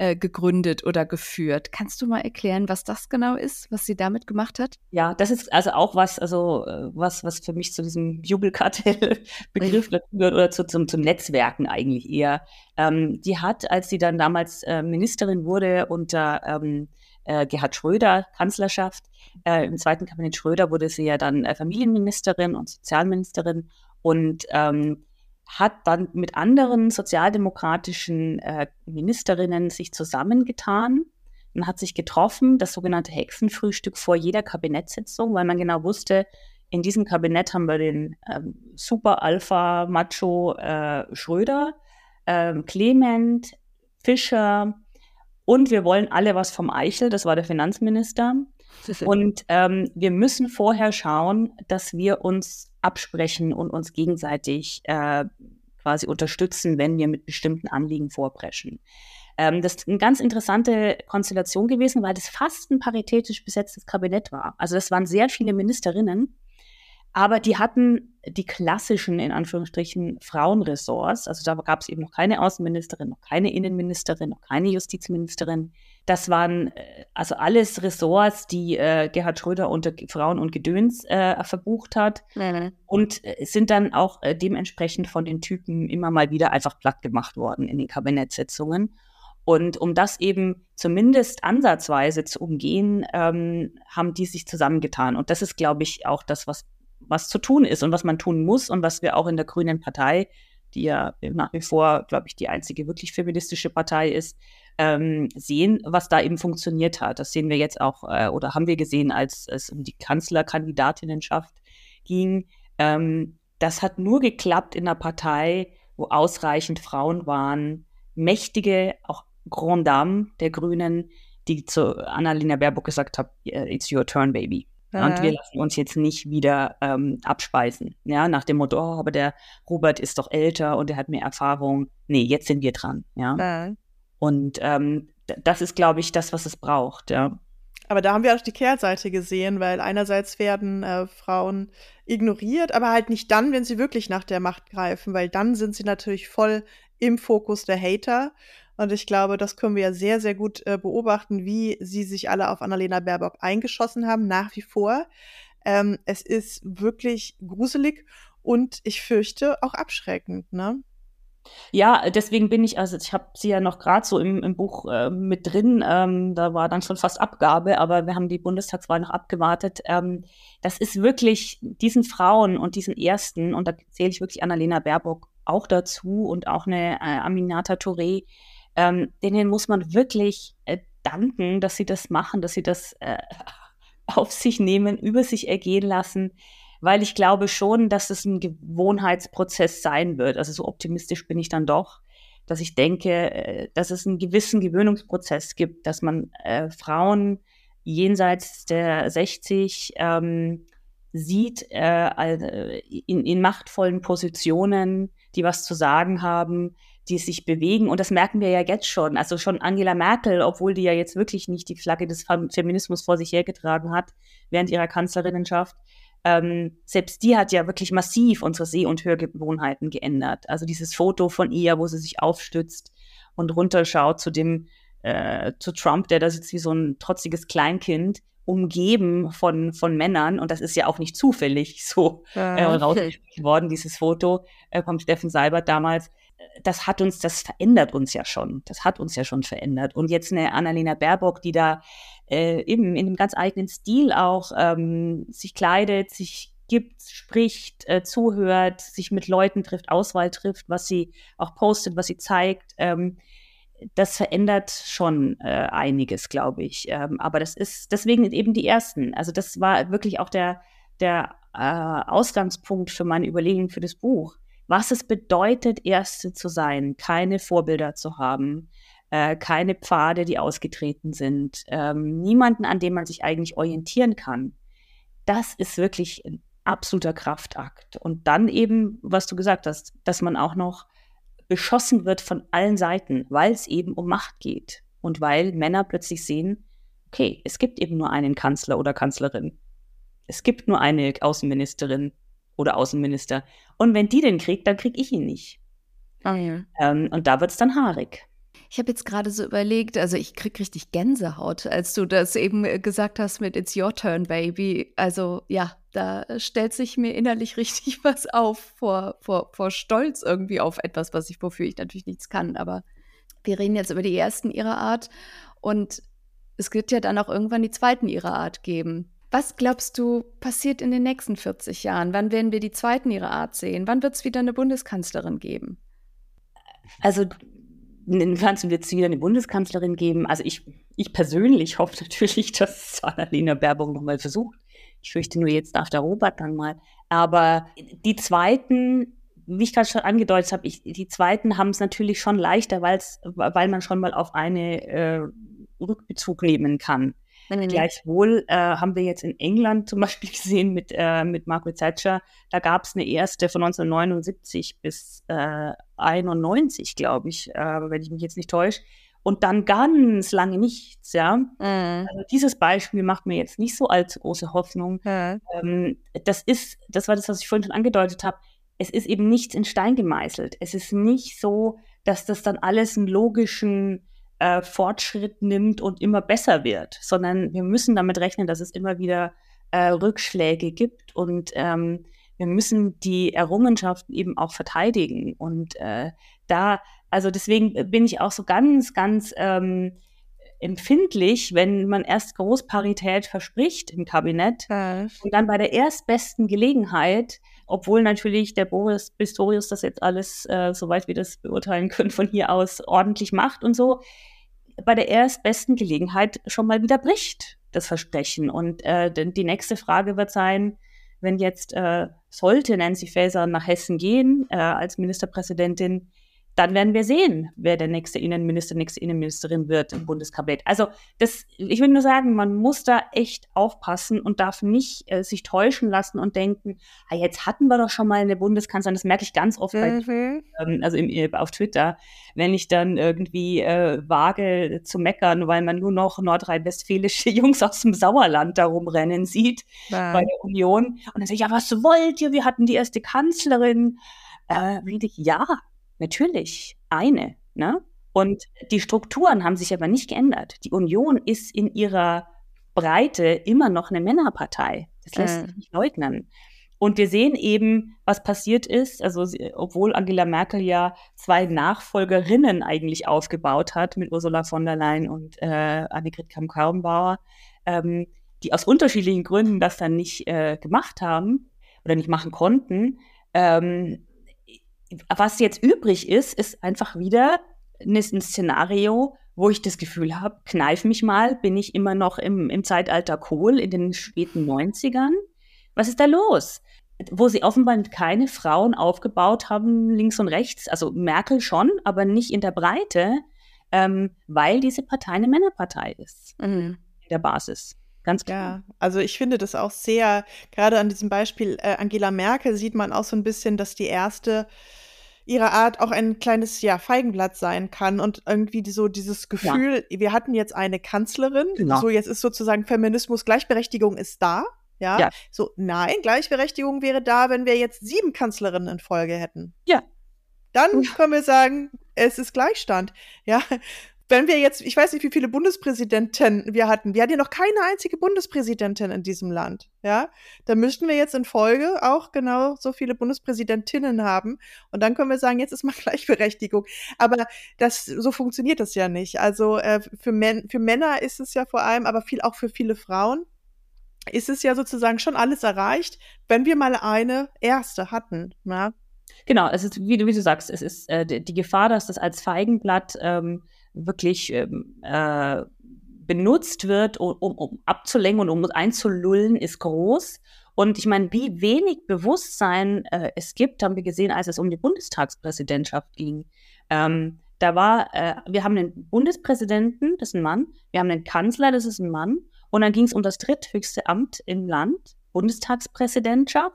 äh, gegründet oder geführt. Kannst du mal erklären, was das genau ist, was sie damit gemacht hat? Ja, das ist also auch was, also äh, was, was für mich zu diesem Jubelkartell-Begriff gehört oder zu, zum, zum Netzwerken eigentlich eher. Ähm, die hat, als sie dann damals äh, Ministerin wurde unter ähm, äh, Gerhard Schröder, Kanzlerschaft, äh, im zweiten Kabinett Schröder wurde sie ja dann äh, Familienministerin und Sozialministerin und ähm, hat dann mit anderen sozialdemokratischen äh, Ministerinnen sich zusammengetan und hat sich getroffen, das sogenannte Hexenfrühstück vor jeder Kabinettssitzung, weil man genau wusste, in diesem Kabinett haben wir den ähm, Super Alpha Macho äh, Schröder, ähm, Clement, Fischer und wir wollen alle was vom Eichel, das war der Finanzminister. Und ähm, wir müssen vorher schauen, dass wir uns absprechen und uns gegenseitig äh, quasi unterstützen, wenn wir mit bestimmten Anliegen vorpreschen. Ähm, das ist eine ganz interessante Konstellation gewesen, weil das fast ein paritätisch besetztes Kabinett war. Also das waren sehr viele Ministerinnen aber die hatten die klassischen, in Anführungsstrichen, Frauenressorts. Also da gab es eben noch keine Außenministerin, noch keine Innenministerin, noch keine Justizministerin. Das waren äh, also alles Ressorts, die äh, Gerhard Schröder unter Frauen und Gedöns äh, verbucht hat. Nein. Und äh, sind dann auch äh, dementsprechend von den Typen immer mal wieder einfach platt gemacht worden in den Kabinettssitzungen. Und um das eben zumindest ansatzweise zu umgehen, ähm, haben die sich zusammengetan. Und das ist, glaube ich, auch das, was was zu tun ist und was man tun muss und was wir auch in der Grünen Partei, die ja nach wie vor, glaube ich, die einzige wirklich feministische Partei ist, ähm, sehen, was da eben funktioniert hat. Das sehen wir jetzt auch äh, oder haben wir gesehen, als es um die Kanzlerkandidatinnenschaft ging. Ähm, das hat nur geklappt in einer Partei, wo ausreichend Frauen waren, mächtige, auch Grand Dame der Grünen, die zu Annalena Baerbock gesagt hat, it's your turn, baby. Ja. Und wir lassen uns jetzt nicht wieder ähm, abspeisen. Ja, nach dem Motto, oh, aber der Robert ist doch älter und er hat mehr Erfahrung. Nee, jetzt sind wir dran. Ja. ja. Und ähm, das ist, glaube ich, das, was es braucht, ja. Aber da haben wir auch die Kehrseite gesehen, weil einerseits werden äh, Frauen ignoriert, aber halt nicht dann, wenn sie wirklich nach der Macht greifen, weil dann sind sie natürlich voll im Fokus der Hater. Und ich glaube, das können wir ja sehr, sehr gut äh, beobachten, wie sie sich alle auf Annalena Baerbock eingeschossen haben, nach wie vor. Ähm, es ist wirklich gruselig und ich fürchte auch abschreckend, ne? Ja, deswegen bin ich, also ich habe sie ja noch gerade so im, im Buch äh, mit drin, ähm, da war dann schon fast Abgabe, aber wir haben die Bundestagswahl noch abgewartet. Ähm, das ist wirklich diesen Frauen und diesen ersten, und da zähle ich wirklich Annalena Baerbock auch dazu und auch eine äh, Aminata Touré, ähm, denen muss man wirklich äh, danken, dass sie das machen, dass sie das äh, auf sich nehmen, über sich ergehen lassen, weil ich glaube schon, dass es ein Gewohnheitsprozess sein wird. Also so optimistisch bin ich dann doch, dass ich denke, äh, dass es einen gewissen Gewöhnungsprozess gibt, dass man äh, Frauen jenseits der 60 ähm, sieht äh, in, in machtvollen Positionen, die was zu sagen haben, die sich bewegen. Und das merken wir ja jetzt schon. Also schon Angela Merkel, obwohl die ja jetzt wirklich nicht die Flagge des Feminismus vor sich hergetragen hat während ihrer Kanzlerinnenschaft, ähm, selbst die hat ja wirklich massiv unsere Seh- und Hörgewohnheiten geändert. Also dieses Foto von ihr, wo sie sich aufstützt und runterschaut zu dem, äh, zu Trump, der da sitzt wie so ein trotziges Kleinkind, umgeben von, von Männern. Und das ist ja auch nicht zufällig so äh, rausgespielt worden, dieses Foto äh, vom Steffen Seibert damals das hat uns, das verändert uns ja schon. Das hat uns ja schon verändert. Und jetzt eine Annalena Baerbock, die da äh, eben in einem ganz eigenen Stil auch ähm, sich kleidet, sich gibt, spricht, äh, zuhört, sich mit Leuten trifft, Auswahl trifft, was sie auch postet, was sie zeigt. Ähm, das verändert schon äh, einiges, glaube ich. Ähm, aber das ist deswegen eben die ersten. Also das war wirklich auch der, der äh, Ausgangspunkt für meine Überlegungen für das Buch was es bedeutet, Erste zu sein, keine Vorbilder zu haben, äh, keine Pfade, die ausgetreten sind, ähm, niemanden, an dem man sich eigentlich orientieren kann. Das ist wirklich ein absoluter Kraftakt. Und dann eben, was du gesagt hast, dass man auch noch beschossen wird von allen Seiten, weil es eben um Macht geht und weil Männer plötzlich sehen, okay, es gibt eben nur einen Kanzler oder Kanzlerin. Es gibt nur eine Außenministerin oder Außenminister. Und wenn die den kriegt, dann kriege ich ihn nicht. Oh ja. ähm, und da wird es dann haarig. Ich habe jetzt gerade so überlegt, also ich krieg richtig Gänsehaut, als du das eben äh, gesagt hast mit It's Your Turn, Baby. Also ja, da stellt sich mir innerlich richtig was auf vor, vor, vor Stolz irgendwie auf etwas, was ich, wofür ich natürlich nichts kann. Aber wir reden jetzt über die ersten ihrer Art und es wird ja dann auch irgendwann die zweiten ihrer Art geben. Was glaubst du, passiert in den nächsten 40 Jahren? Wann werden wir die zweiten ihrer Art sehen? Wann wird es wieder eine Bundeskanzlerin geben? Also Inwiefern wird es wieder eine Bundeskanzlerin geben? Also ich, ich persönlich hoffe natürlich, dass Annalena Baerbock nochmal versucht. Ich fürchte nur, jetzt darf der Robert dann mal. Aber die zweiten, wie ich gerade schon angedeutet habe, ich, die zweiten haben es natürlich schon leichter, weil man schon mal auf eine äh, Rückbezug nehmen kann. Mhm. Gleichwohl äh, haben wir jetzt in England zum Beispiel gesehen mit, äh, mit Margaret Thatcher, da gab es eine erste von 1979 bis äh, 91, glaube ich, äh, wenn ich mich jetzt nicht täusche. Und dann ganz lange nichts, ja. Mhm. Also dieses Beispiel macht mir jetzt nicht so allzu große Hoffnung. Mhm. Ähm, das ist, das war das, was ich vorhin schon angedeutet habe. Es ist eben nichts in Stein gemeißelt. Es ist nicht so, dass das dann alles einen logischen äh, Fortschritt nimmt und immer besser wird, sondern wir müssen damit rechnen, dass es immer wieder äh, Rückschläge gibt und ähm, wir müssen die Errungenschaften eben auch verteidigen. Und äh, da, also deswegen bin ich auch so ganz, ganz ähm, empfindlich, wenn man erst Großparität verspricht im Kabinett ja. und dann bei der erstbesten Gelegenheit, obwohl natürlich der Boris Pistorius das jetzt alles, äh, soweit wir das beurteilen können, von hier aus ordentlich macht und so, bei der erstbesten Gelegenheit schon mal wieder bricht, das Versprechen. Und äh, die nächste Frage wird sein, wenn jetzt äh, sollte Nancy Faeser nach Hessen gehen äh, als Ministerpräsidentin, dann werden wir sehen, wer der nächste Innenminister, nächste Innenministerin wird im Bundeskabinett. Also das, ich will nur sagen, man muss da echt aufpassen und darf nicht äh, sich täuschen lassen und denken, ah, jetzt hatten wir doch schon mal eine Bundeskanzlerin. Das merke ich ganz oft, mhm. bei, ähm, also im, äh, auf Twitter, wenn ich dann irgendwie äh, wage zu meckern, weil man nur noch nordrhein-westfälische Jungs aus dem Sauerland da rumrennen sieht ja. bei der Union. Und dann sage ich, ja, was wollt ihr? Wir hatten die erste Kanzlerin. Äh, ja, Natürlich, eine. Ne? Und die Strukturen haben sich aber nicht geändert. Die Union ist in ihrer Breite immer noch eine Männerpartei. Das lässt äh. sich nicht leugnen. Und wir sehen eben, was passiert ist, also obwohl Angela Merkel ja zwei Nachfolgerinnen eigentlich aufgebaut hat mit Ursula von der Leyen und äh, Annegret Kamm-Karrenbauer, ähm, die aus unterschiedlichen Gründen das dann nicht äh, gemacht haben oder nicht machen konnten, ähm, was jetzt übrig ist, ist einfach wieder ein Szenario, wo ich das Gefühl habe, kneif mich mal, bin ich immer noch im, im Zeitalter Kohl in den späten 90ern? Was ist da los? Wo sie offenbar keine Frauen aufgebaut haben, links und rechts, also Merkel schon, aber nicht in der Breite, ähm, weil diese Partei eine Männerpartei ist mhm. in der Basis. Ganz klar. Ja, also ich finde das auch sehr, gerade an diesem Beispiel äh, Angela Merkel sieht man auch so ein bisschen, dass die erste ihrer Art auch ein kleines ja, Feigenblatt sein kann und irgendwie so dieses Gefühl, ja. wir hatten jetzt eine Kanzlerin, genau. so jetzt ist sozusagen Feminismus, Gleichberechtigung ist da. Ja? ja, so nein, Gleichberechtigung wäre da, wenn wir jetzt sieben Kanzlerinnen in Folge hätten. Ja. Dann können wir sagen, es ist Gleichstand. Ja, wenn wir jetzt, ich weiß nicht, wie viele Bundespräsidenten wir hatten. Wir hatten ja noch keine einzige Bundespräsidentin in diesem Land. Ja, da müssten wir jetzt in Folge auch genau so viele Bundespräsidentinnen haben. Und dann können wir sagen, jetzt ist mal Gleichberechtigung. Aber das, so funktioniert das ja nicht. Also äh, für, Män für Männer ist es ja vor allem, aber viel auch für viele Frauen ist es ja sozusagen schon alles erreicht, wenn wir mal eine erste hatten. Ja? Genau, es ist, wie du, wie du sagst, es ist äh, die Gefahr, dass das als Feigenblatt ähm, wirklich ähm, äh, benutzt wird, um, um abzulenken und um einzulullen, ist groß. Und ich meine, wie wenig Bewusstsein äh, es gibt, haben wir gesehen, als es um die Bundestagspräsidentschaft ging. Ähm, da war, äh, wir haben einen Bundespräsidenten, das ist ein Mann, wir haben einen Kanzler, das ist ein Mann, und dann ging es um das dritthöchste Amt im Land, Bundestagspräsidentschaft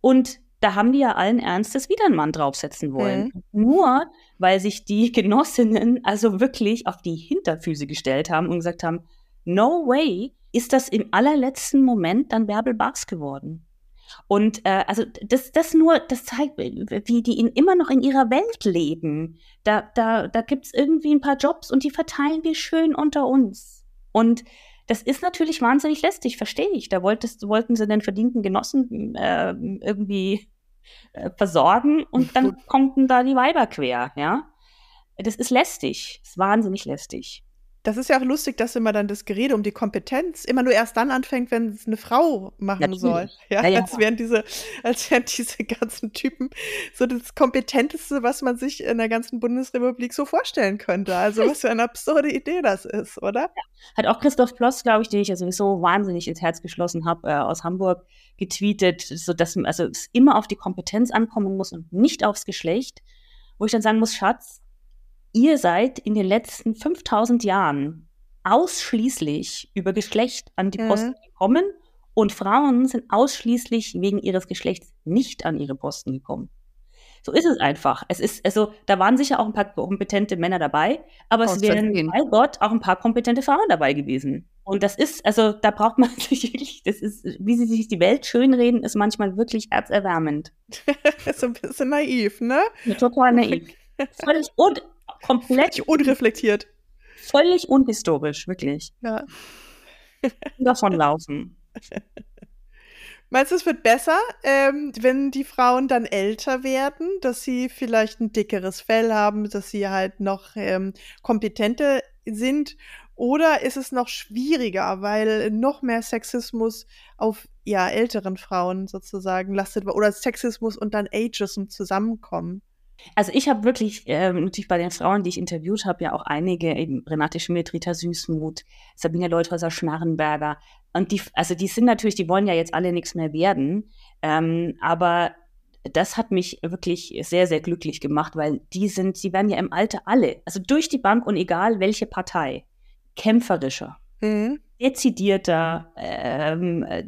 und da haben die ja allen Ernstes wieder einen Mann draufsetzen wollen. Mhm. Nur weil sich die Genossinnen also wirklich auf die Hinterfüße gestellt haben und gesagt haben, no way, ist das im allerletzten Moment dann Bärbel Bachs geworden. Und äh, also das, das nur, das zeigt, wie die in, immer noch in ihrer Welt leben. Da, da, da gibt es irgendwie ein paar Jobs und die verteilen wir schön unter uns. Und das ist natürlich wahnsinnig lästig, verstehe ich. Da wolltest, wollten sie den verdienten Genossen äh, irgendwie äh, versorgen und dann kommen da die Weiber quer, ja. Das ist lästig, das ist wahnsinnig lästig. Das ist ja auch lustig, dass immer dann das Gerede um die Kompetenz immer nur erst dann anfängt, wenn es eine Frau machen Natürlich. soll. Ja, ja, ja. Als wären diese, als wären diese ganzen Typen so das Kompetenteste, was man sich in der ganzen Bundesrepublik so vorstellen könnte. Also was für eine absurde Idee das ist, oder? Ja. Hat auch Christoph Ploss, glaube ich, den ich also so wahnsinnig ins Herz geschlossen habe, äh, aus Hamburg getweetet, so dass also es immer auf die Kompetenz ankommen muss und nicht aufs Geschlecht, wo ich dann sagen muss, Schatz, ihr seid in den letzten 5000 Jahren ausschließlich über Geschlecht an die Posten mhm. gekommen und Frauen sind ausschließlich wegen ihres Geschlechts nicht an ihre Posten gekommen. So ist es einfach. Es ist, also, da waren sicher auch ein paar kompetente Männer dabei, aber es wären, bei Gott, auch ein paar kompetente Frauen dabei gewesen. Und das ist, also, da braucht man sich wirklich, das ist, wie sie sich die Welt schönreden, ist manchmal wirklich herzerwärmend. so ein bisschen naiv, ne? Total naiv. Und komplett völlig unreflektiert. Völlig unhistorisch, wirklich. Ja. Davonlaufen. Meinst du, es wird besser, ähm, wenn die Frauen dann älter werden, dass sie vielleicht ein dickeres Fell haben, dass sie halt noch ähm, kompetenter sind? Oder ist es noch schwieriger, weil noch mehr Sexismus auf ja, älteren Frauen sozusagen lastet oder Sexismus und dann Ageism zusammenkommen? Also ich habe wirklich, äh, natürlich bei den Frauen, die ich interviewt habe, ja auch einige, eben Renate Schmidt, Rita Süßmuth, Sabine Leuthäuser, Schnarrenberger. Und die, also die sind natürlich, die wollen ja jetzt alle nichts mehr werden. Ähm, aber das hat mich wirklich sehr, sehr glücklich gemacht, weil die sind, sie werden ja im Alter alle, also durch die Bank und egal welche Partei, kämpferischer, mhm. dezidierter, ähm, äh,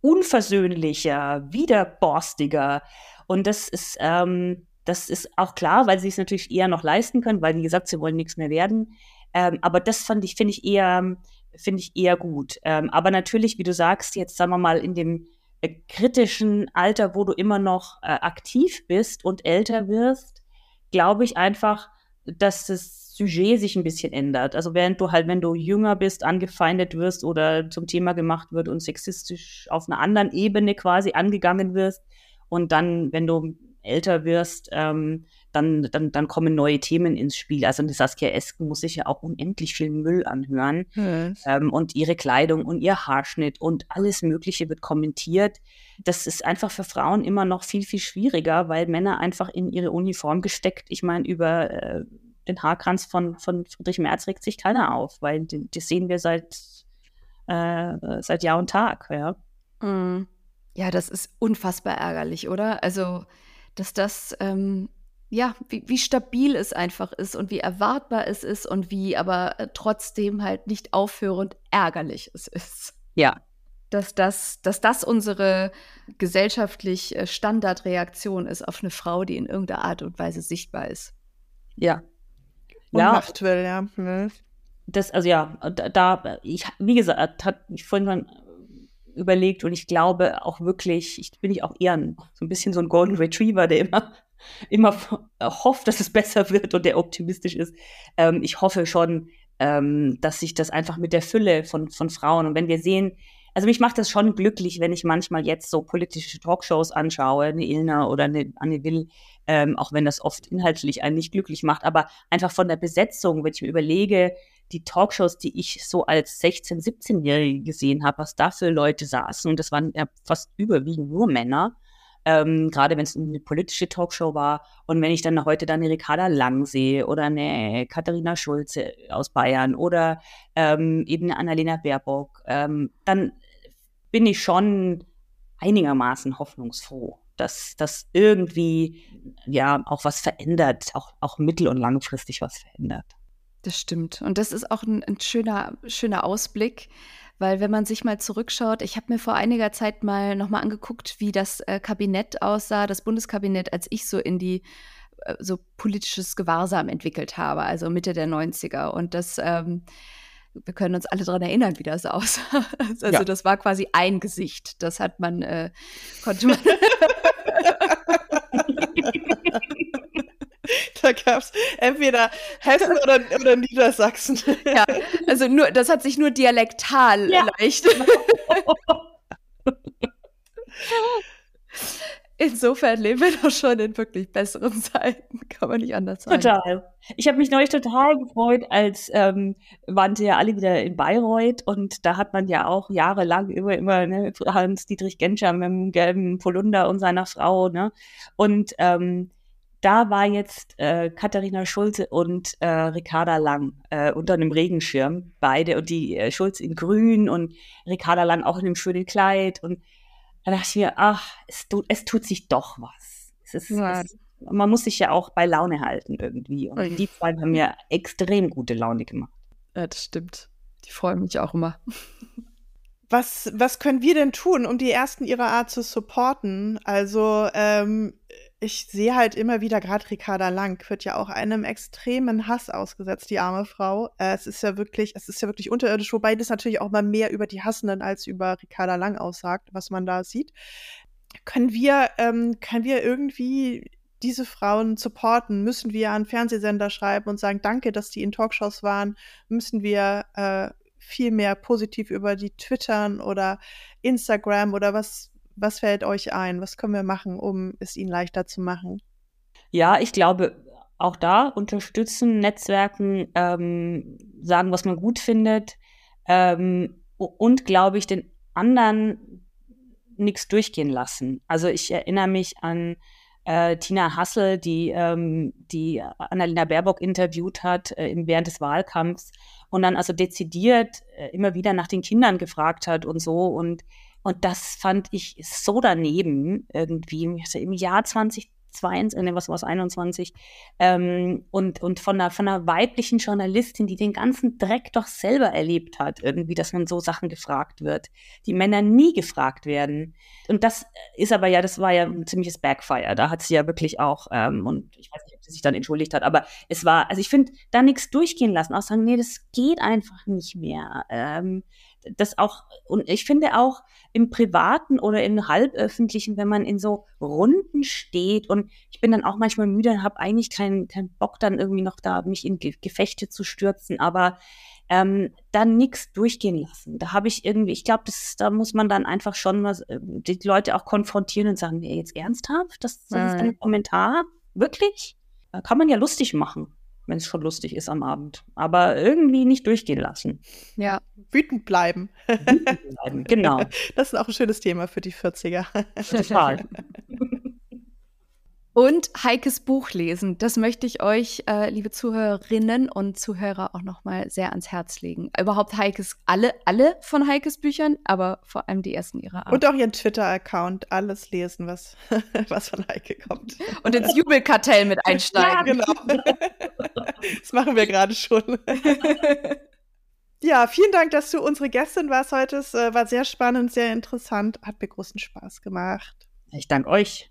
unversöhnlicher, widerborstiger. Und das ist, ähm, das ist auch klar, weil sie es natürlich eher noch leisten können, weil wie gesagt, sie wollen nichts mehr werden. Ähm, aber das fand ich, finde ich eher, finde ich eher gut. Ähm, aber natürlich, wie du sagst, jetzt sagen wir mal in dem äh, kritischen Alter, wo du immer noch äh, aktiv bist und älter wirst, glaube ich einfach, dass das Sujet sich ein bisschen ändert. Also während du halt, wenn du jünger bist, angefeindet wirst oder zum Thema gemacht wird und sexistisch auf einer anderen Ebene quasi angegangen wirst und dann, wenn du älter wirst, ähm, dann, dann, dann kommen neue Themen ins Spiel. Also die Saskia Esken muss sich ja auch unendlich viel Müll anhören. Mhm. Ähm, und ihre Kleidung und ihr Haarschnitt und alles Mögliche wird kommentiert. Das ist einfach für Frauen immer noch viel, viel schwieriger, weil Männer einfach in ihre Uniform gesteckt, ich meine, über äh, den Haarkranz von, von Friedrich Merz regt sich keiner auf, weil das sehen wir seit, äh, seit Jahr und Tag, ja. Mhm. Ja, das ist unfassbar ärgerlich, oder? Also dass das, ähm, ja, wie, wie, stabil es einfach ist und wie erwartbar es ist und wie aber äh, trotzdem halt nicht aufhörend ärgerlich es ist. Ja. Dass das, dass das unsere gesellschaftlich äh, Standardreaktion ist auf eine Frau, die in irgendeiner Art und Weise sichtbar ist. Ja. Und ja. Macht will, ja. Das, also ja, da, da ich, wie gesagt, hat ich vorhin überlegt und ich glaube auch wirklich, ich bin ich auch eher ein, so ein bisschen so ein Golden Retriever, der immer, immer hofft, dass es besser wird und der optimistisch ist. Ähm, ich hoffe schon, ähm, dass sich das einfach mit der Fülle von, von Frauen und wenn wir sehen, also mich macht das schon glücklich, wenn ich manchmal jetzt so politische Talkshows anschaue, eine Ilna oder eine Anne Will, ähm, auch wenn das oft inhaltlich einen nicht glücklich macht, aber einfach von der Besetzung, wenn ich mir überlege, die Talkshows, die ich so als 16-, 17-Jährige gesehen habe, was da für Leute saßen, und das waren ja fast überwiegend nur Männer, ähm, gerade wenn es eine politische Talkshow war. Und wenn ich dann heute dann eine Ricarda Lang sehe oder eine Katharina Schulze aus Bayern oder ähm, eben eine Annalena Baerbock, ähm, dann bin ich schon einigermaßen hoffnungsfroh, dass das irgendwie ja auch was verändert, auch, auch mittel- und langfristig was verändert. Das stimmt. Und das ist auch ein, ein schöner, schöner Ausblick, weil wenn man sich mal zurückschaut, ich habe mir vor einiger Zeit mal nochmal angeguckt, wie das äh, Kabinett aussah, das Bundeskabinett, als ich so in die äh, so politisches Gewahrsam entwickelt habe, also Mitte der 90er. Und das, ähm, wir können uns alle daran erinnern, wie das aussah. Also ja. das war quasi ein Gesicht. Das hat man, äh, konnte man. da gab es entweder Hessen oder, oder Niedersachsen. ja, also nur, das hat sich nur dialektal ja. leicht. Insofern leben wir doch schon in wirklich besseren Zeiten, kann man nicht anders sagen. Total. Ich habe mich neulich total gefreut, als ähm, waren sie ja alle wieder in Bayreuth und da hat man ja auch jahrelang immer, immer ne, Hans-Dietrich Genscher mit dem gelben Polunder und seiner Frau, ne? Und ähm, da war jetzt äh, Katharina Schulze und äh, Ricarda Lang äh, unter einem Regenschirm, beide und die äh, Schulze in grün und Ricarda Lang auch in einem schönen Kleid und da dachte ich mir, ach, es, tut, es tut sich doch was. Es ist, ja. es, man muss sich ja auch bei Laune halten irgendwie und okay. die zwei haben mir extrem gute Laune gemacht. Ja, das stimmt. Die freuen mich auch immer. Was, was können wir denn tun, um die Ersten ihrer Art zu supporten? Also, ähm, ich sehe halt immer wieder, gerade Ricarda Lang wird ja auch einem extremen Hass ausgesetzt, die arme Frau. Äh, es ist ja wirklich, es ist ja wirklich unterirdisch, wobei das natürlich auch mal mehr über die Hassenden als über Ricarda Lang aussagt, was man da sieht. Können wir, ähm, können wir irgendwie diese Frauen supporten? Müssen wir an Fernsehsender schreiben und sagen, danke, dass die in Talkshows waren? Müssen wir äh, viel mehr positiv über die twittern oder Instagram oder was, was fällt euch ein? Was können wir machen, um es ihnen leichter zu machen? Ja, ich glaube, auch da unterstützen, Netzwerken, ähm, sagen, was man gut findet ähm, und, glaube ich, den anderen nichts durchgehen lassen. Also ich erinnere mich an äh, Tina Hassel, die, ähm, die Annalena Baerbock interviewt hat äh, während des Wahlkampfs und dann also dezidiert äh, immer wieder nach den Kindern gefragt hat und so und und das fand ich so daneben irgendwie im Jahr 2022, äh, was war es, 21. Ähm, und, und von einer, von einer weiblichen Journalistin, die den ganzen Dreck doch selber erlebt hat, irgendwie, dass man so Sachen gefragt wird, die Männer nie gefragt werden. Und das ist aber ja, das war ja ein ziemliches Backfire. Da hat sie ja wirklich auch, ähm, und ich weiß nicht, ob sie sich dann entschuldigt hat, aber es war, also ich finde, da nichts durchgehen lassen, auch sagen, nee, das geht einfach nicht mehr. Ähm, das auch, und ich finde auch im Privaten oder im Halböffentlichen, wenn man in so Runden steht und ich bin dann auch manchmal müde und habe eigentlich keinen keinen Bock dann irgendwie noch da, mich in Ge Gefechte zu stürzen, aber ähm, dann nichts durchgehen lassen. Da habe ich irgendwie, ich glaube, da muss man dann einfach schon mal äh, die Leute auch konfrontieren und sagen, nee, jetzt ernsthaft? Das, das ist ein Kommentar? Wirklich? Da kann man ja lustig machen wenn es schon lustig ist am Abend. Aber irgendwie nicht durchgehen lassen. Ja, wütend bleiben. Wütend bleiben, genau. Das ist auch ein schönes Thema für die 40er. Total. Und Heikes Buch lesen. Das möchte ich euch, äh, liebe Zuhörerinnen und Zuhörer, auch nochmal sehr ans Herz legen. Überhaupt Heikes, alle, alle von Heikes Büchern, aber vor allem die ersten ihrer Art. Und auch ihren Twitter-Account, alles lesen, was, was von Heike kommt. Und ins Jubelkartell mit einsteigen. Ja, genau. Das machen wir gerade schon. Ja, vielen Dank, dass du unsere Gästin warst heute. Es äh, war sehr spannend, sehr interessant, hat mir großen Spaß gemacht. Ich danke euch.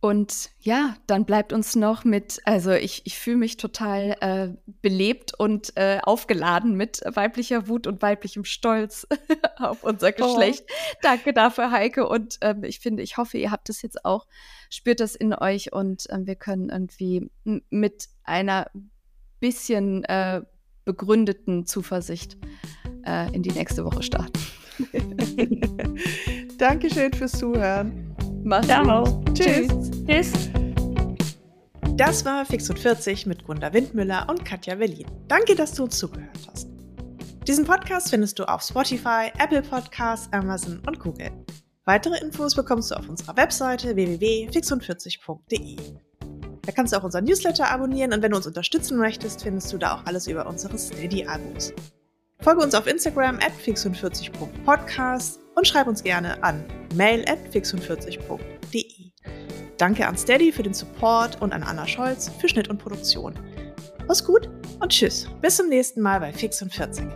Und ja, dann bleibt uns noch mit, also ich, ich fühle mich total äh, belebt und äh, aufgeladen mit weiblicher Wut und weiblichem Stolz auf unser oh. Geschlecht. Oh. Danke dafür, Heike. Und ähm, ich finde, ich hoffe, ihr habt es jetzt auch, spürt das in euch und ähm, wir können irgendwie mit einer bisschen äh, begründeten Zuversicht äh, in die nächste Woche starten. Dankeschön fürs Zuhören. Mach's Ciao. gut. Tschüss. Tschüss. Das war Fix und 40 mit Gunda Windmüller und Katja Berlin. Danke, dass du uns zugehört hast. Diesen Podcast findest du auf Spotify, Apple Podcasts, Amazon und Google. Weitere Infos bekommst du auf unserer Webseite www.fixund40.de. Da kannst du auch unseren Newsletter abonnieren und wenn du uns unterstützen möchtest, findest du da auch alles über unsere Steady-Abos. Folge uns auf Instagram at fix40.podcast und schreib uns gerne an mail at fix40.de. Danke an Steady für den Support und an Anna Scholz für Schnitt und Produktion. Mach's gut und tschüss. Bis zum nächsten Mal bei Fix und 40.